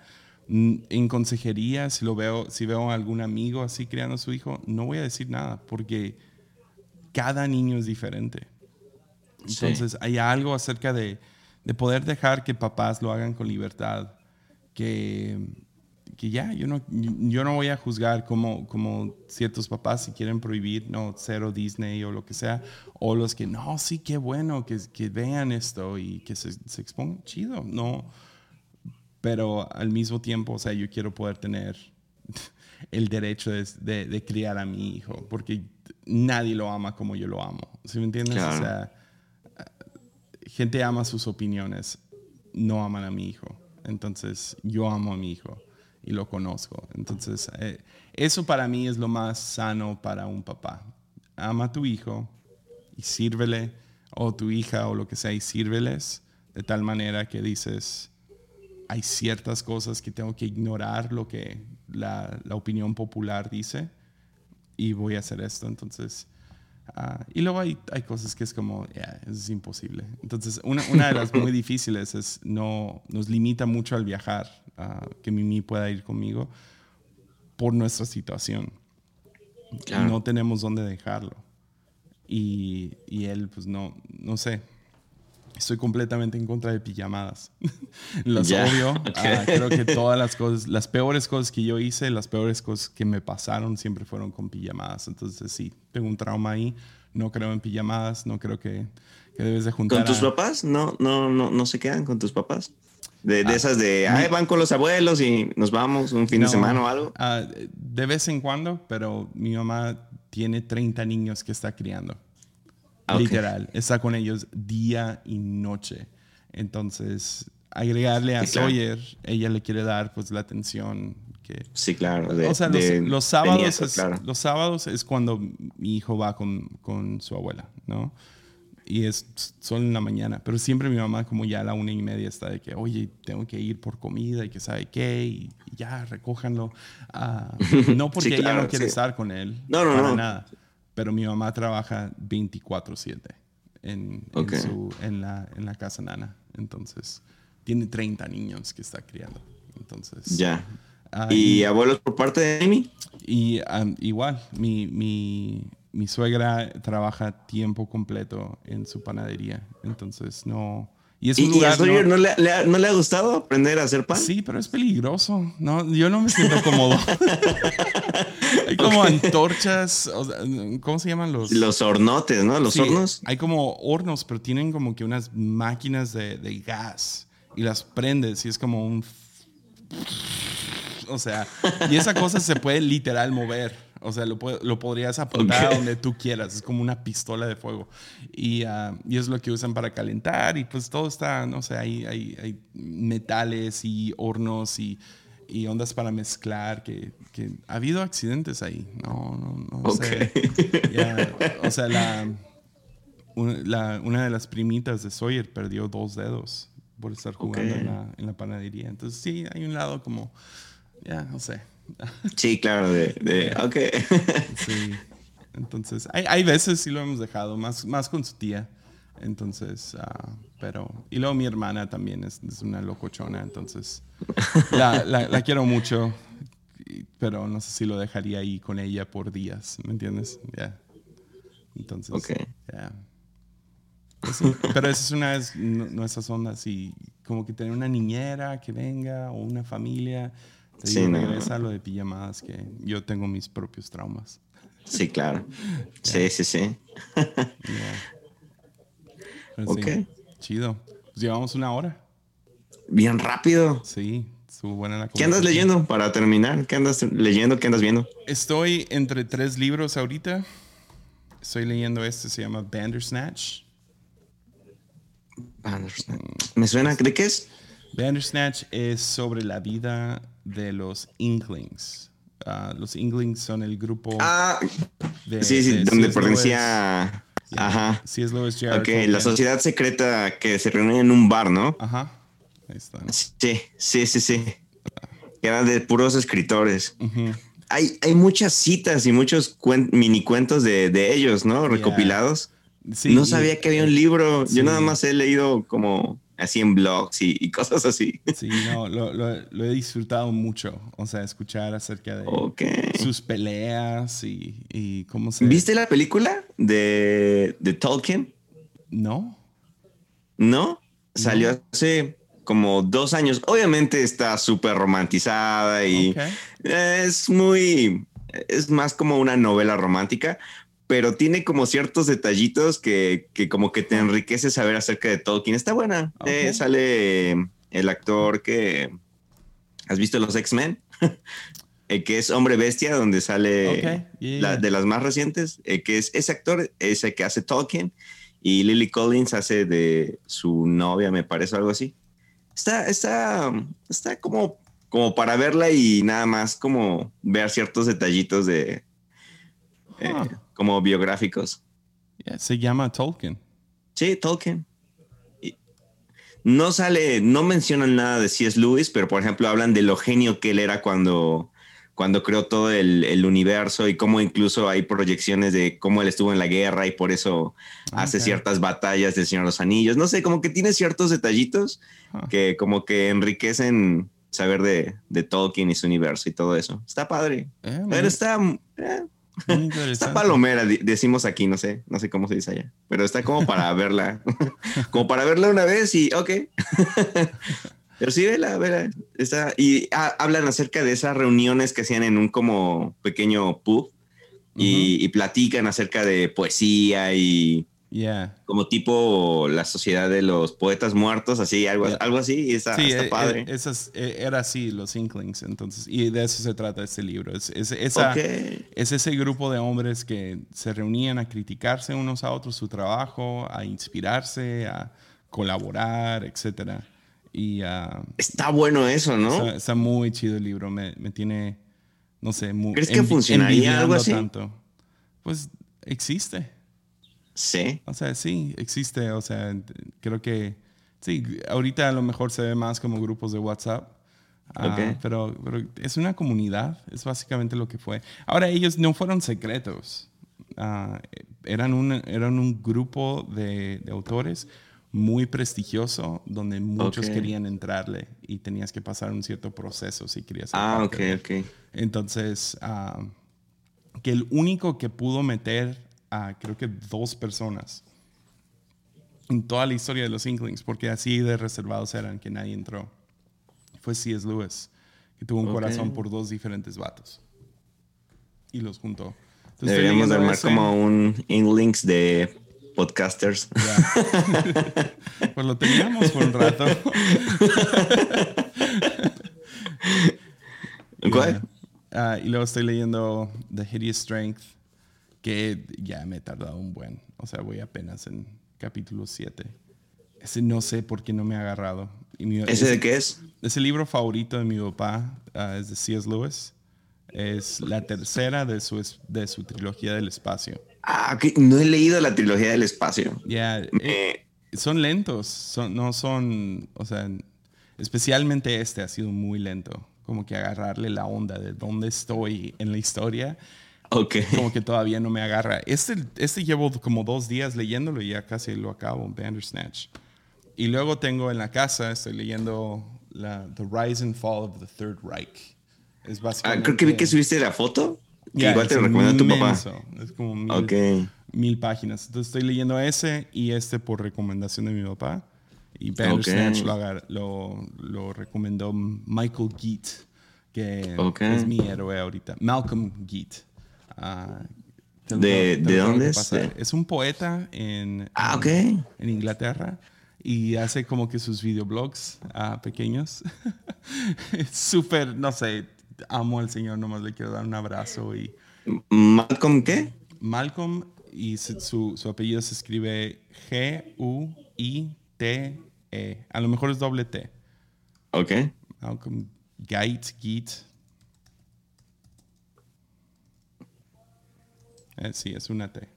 en consejería, si lo veo, si veo a algún amigo así criando a su hijo, no voy a decir nada porque cada niño es diferente. Entonces sí. hay algo acerca de, de, poder dejar que papás lo hagan con libertad, que, que ya, yo no, yo no voy a juzgar como, como ciertos papás si quieren prohibir, no, cero Disney o lo que sea, o los que, no, sí, qué bueno, que, que vean esto y que se, se expongan, chido, no pero al mismo tiempo, o sea, yo quiero poder tener *laughs* el derecho de, de, de, criar a mi hijo, porque nadie lo ama como yo lo amo. ¿Sí me entiendes? Claro. O sea, gente ama sus opiniones, no aman a mi hijo. Entonces, yo amo a mi hijo y lo conozco. Entonces, eh, eso para mí es lo más sano para un papá. Ama a tu hijo y sírvele, o tu hija o lo que sea, y sírveles de tal manera que dices, hay ciertas cosas que tengo que ignorar lo que la, la opinión popular dice y voy a hacer esto. Entonces, uh, y luego hay, hay, cosas que es como, yeah, es imposible. Entonces, una, una, de las *laughs* muy difíciles es, no, nos limita mucho al viajar, uh, que Mimi pueda ir conmigo por nuestra situación. Claro. No tenemos dónde dejarlo. Y, y él, pues no, no sé, estoy completamente en contra de pijamadas. *laughs* Los yeah, odio. *laughs* Okay. Uh, creo que todas las cosas, las peores cosas que yo hice, las peores cosas que me pasaron siempre fueron con pijamadas. Entonces sí, tengo un trauma ahí. No creo en pijamadas, no creo que, que debes de juntar. ¿Con tus a... papás? No, no, no, no se quedan con tus papás. De, de ah, esas de, ay, van con los abuelos y nos vamos un fin no, de semana o algo. Uh, de vez en cuando, pero mi mamá tiene 30 niños que está criando. Okay. Literal, está con ellos día y noche. Entonces, agregarle a sí, claro. Sawyer, ella le quiere dar pues la atención que... Sí, claro. De, o sea, los, de, los sábados nieto, es, claro. los sábados es cuando mi hijo va con, con su abuela, ¿no? Y es solo en la mañana. Pero siempre mi mamá como ya a la una y media está de que, oye, tengo que ir por comida y que sabe qué, y, ya, recójanlo. Uh, *laughs* no porque sí, claro, ella no quiere sí. estar con él. No, no, para no. nada pero mi mamá trabaja 24/7 en, okay. en, su, en, la, en la casa nana. Entonces, tiene 30 niños que está criando. Entonces, ya. Uh, ¿Y, ¿Y, abuelos por parte de Amy? Y um, igual, mi, mi, mi, suegra trabaja tiempo completo en su panadería. Entonces, no. Y, es un ¿Y, lugar, ¿y a no, no, le, le ha, no, le, ha, gustado aprender a hacer pan? Sí, pero es peligroso. No, yo no me siento cómodo. *laughs* hay como okay. antorchas, o sea, ¿cómo se llaman los? Los hornotes, ¿no? Los sí, hornos. Hay como hornos, pero tienen como que unas máquinas de, de gas y las prendes y es como un... O sea, y esa cosa se puede literal mover. O sea, lo, lo podrías apuntar okay. a donde tú quieras. Es como una pistola de fuego. Y, uh, y, es lo que usan para calentar. Y pues todo está, no sé, hay, hay, hay metales y hornos y, y, ondas para mezclar. Que, que, ha habido accidentes ahí. No, no, no okay. sé. Yeah. O sea, la, una, la, una de las primitas de Sawyer perdió dos dedos por estar jugando okay. en, la, en la panadería. Entonces sí, hay un lado como, ya, no sé. Sí, claro, de, de ok. Sí. Entonces, hay, hay, veces sí lo hemos dejado, más, más con su tía. Entonces, uh, pero... Y luego mi hermana también es, es una locochona, entonces la, la, la, quiero mucho, pero no sé si lo dejaría ahí con ella por días, ¿me entiendes? Ya. Yeah. Entonces, ok. Yeah. Pues pero esa es una de nuestras ondas y como que tener una niñera que venga o una familia Sí, no. regresa a lo de pijamadas, que yo tengo mis propios traumas. Sí, claro. *laughs* Sí, sí, sí. yeah. ok. Sí, chido. Pues llevamos una hora. Bien rápido. Sí, estuvo buena la ¿Qué andas leyendo para terminar? ¿Qué andas leyendo? ¿Qué andas viendo? Estoy entre tres libros ahorita. Estoy leyendo este, se llama Bandersnatch. Bandersnatch. ¿Me suena? ¿De qué es? Bandersnatch es sobre la vida de los Inklings. Ah, los Inklings son el grupo. Ah, sí, sí, donde pertenecía. Ajá. Sí, es Lewis Ok, la sociedad secreta que se reúne en un bar, ¿no? Ajá. Ahí está. Sí, sí, sí, sí. Eran de puros escritores. hay, hay muchas citas y muchos mini cuentos de, ellos, ¿no? Recopilados. Sí, no sabía que había un libro. Yo nada más he leído como así en blogs y, cosas así. Sí, no, lo, he disfrutado mucho. O sea, escuchar acerca de sus peleas y, cómo se... ¿Viste la película de, de Tolkien? No. ¿No? Salió hace como dos años. Obviamente está súper romantizada y es muy... Es más como una novela romántica, pero tiene como ciertos detallitos que, como que te enriquece saber acerca de Tolkien. Está buena. Eh, sale el actor que... ¿Has visto los X-Men? *laughs* el que es Hombre Bestia, donde sale de las más recientes, el que es ese actor, ese que hace Tolkien, y Lily Collins hace de su novia, me parece, algo así. Está, está, está como, como para verla y nada más como ver ciertos detallitos de... Eh, como biográficos. se llama Tolkien. Sí, Tolkien. no sale, no mencionan nada de C.S. Lewis, pero por ejemplo hablan de lo genio que él era cuando, cuando creó todo el, universo y cómo incluso hay proyecciones de cómo él estuvo en la guerra y por eso hace ciertas batallas del Señor de los Anillos. No sé, como que tiene ciertos detallitos que como que enriquecen saber de, Tolkien y su universo y todo eso. Está padre. Eh, pero está... Eh, *laughs* Está palomera, decimos aquí, no sé, no sé cómo se dice allá, pero está como para verla, *laughs* como para verla una vez y ok. *laughs* pero sí, vela, vela. Está, y hablan acerca de esas reuniones que hacían en un como pequeño pub y platican acerca de poesía y como tipo la sociedad de los poetas muertos, así, algo, algo así, y está, sí, eh, padre. Eh, eh, era así, los Inklings, entonces, y de eso se trata este libro. Es, es, esa, es ese grupo de hombres que se reunían a criticarse unos a otros su trabajo, a inspirarse, a colaborar, etc. Y, uh, está bueno eso, ¿no? Está, muy chido el libro, me, me tiene, no sé, muy... ¿Crees que funcionaría algo así? Tanto. Pues existe. Sí. O sea, sí, existe. O sea, creo que sí, ahorita a lo mejor se ve más como grupos de WhatsApp. Ah, pero, es una comunidad, es básicamente lo que fue. Ahora, ellos no fueron secretos. Ah, eran, un, eran un grupo de, autores muy prestigioso donde muchos querían entrarle y tenías que pasar un cierto proceso si querías. Ah, ok, ok. Entonces, ah, que el único que pudo meter a creo que dos personas en toda la historia de los Inklings, porque así de reservados eran que nadie entró. Fue C.S. Lewis, que tuvo un corazón por dos diferentes vatos. Y los juntó. Deberíamos armar como un Inklings de podcasters. *laughs* pues lo teníamos por un rato. *laughs* ¿Cuál? Ah, y luego estoy leyendo The Hideous Strength que ya me he tardado un buen. O sea, voy apenas en capítulo 7. Ese no sé por qué no me ha agarrado. ¿Ese de qué es? Es el libro favorito de mi papá, ah, es de C.S. Lewis. Es la tercera de su, de su trilogía del espacio. Ah, no he leído la trilogía del espacio. Ya, eh, son lentos, son, no son, o sea, especialmente este ha sido muy lento. Como que agarrarle la onda de dónde estoy en la historia como que todavía no me agarra. Este, este llevo como dos días leyéndolo y ya casi lo acabo, Bandersnatch. Y luego tengo en la casa, estoy leyendo la, The Rise and Fall of the Third Reich. Es básicamente, ah, creo que vi que subiste la foto. igual te recomendó tu papá. Es como mil, mil, páginas. Entonces estoy leyendo ese y este por recomendación de mi papá. Y Bandersnatch lo, lo, recomendó Michael Geet, que es mi héroe ahorita. Malcolm Geet. Ah, ¿De, ¿de dónde es? Es un poeta en, ah, en, Inglaterra y hace como que sus videoblogs uh, pequeños. *laughs* es súper, no sé, amo al Señor, nomás le quiero dar un abrazo. y ¿Malcolm qué? Malcolm y su, su apellido se escribe G-U-I-T E. A lo mejor es doble T. Ok. Malcolm Gait, Geet. Eh, sí, es una T.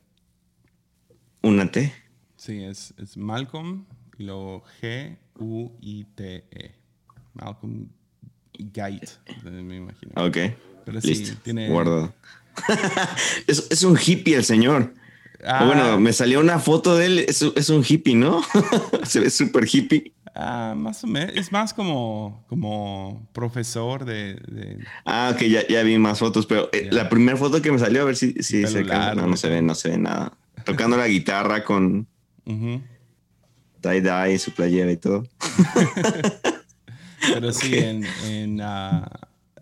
¿Una T? Sí, es, es Malcolm y luego G-U-I-T-E. Malcolm Gait, me imagino. Ok. Pero sí, Listo. tiene. Guardado. *laughs* es, es un hippie el señor. Ah. Bueno, me salió una foto de él. Es, es un hippie, ¿no? *laughs* Se ve súper hippie. Ah, más o menos. Es más como, como profesor de. de- Ah, ok, ya, ya vi más fotos, pero eh, la primera foto que me salió, a ver si, si se largo. No, no se ve, no se ve nada. Tocando la guitarra con Ujú. tie-dye, su playera y todo. Pero sí, en, en,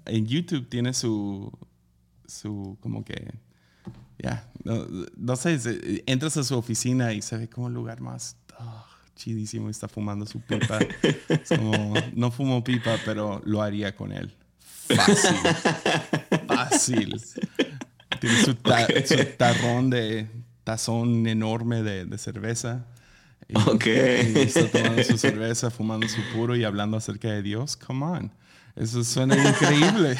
en YouTube tiene su. su como que. Ya, no, no sé, entras a su oficina y se ve como un lugar más chidísimo. Está fumando su pipa. Es como, no fumo pipa, pero lo haría con él. Fácil. Fácil. Tiene su, ta- su tarrón de tazón enorme de, de cerveza. Y, Ok. y está tomando su cerveza, fumando su puro y hablando acerca de Dios. Come on. Eso suena increíble.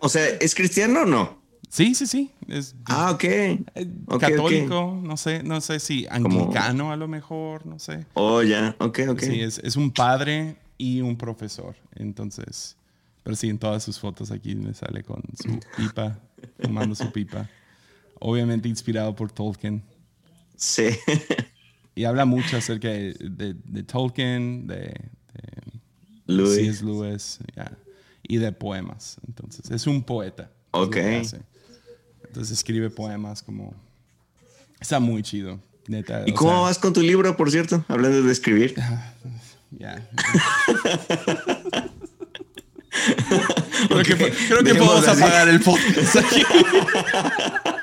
O sea, ¿es cristiano o no? Sí, sí, sí. Es Ah, ok. eh, ok, católico, no sé, no sé si anglicano a lo mejor, no sé. Oh, ya. Ok, ok. Sí, es, es un padre y un profesor. Entonces, pero sí, en todas sus fotos aquí me sale con su *laughs* pipa, fumando su pipa. Obviamente inspirado por Tolkien. Sí. Y habla mucho acerca de, de- de Tolkien, de, de Luis. C.S. Lewis, ya, y de poemas. Entonces, es un poeta. es Ok. hace. Entonces, escribe poemas como... Está muy chido, neta. ¿Y cómo sea, vas con tu libro, por cierto? Hablando de escribir. *laughs* Ya. *laughs* creo que, creo que dejémoslo podemos apagar el podcast aquí. *laughs*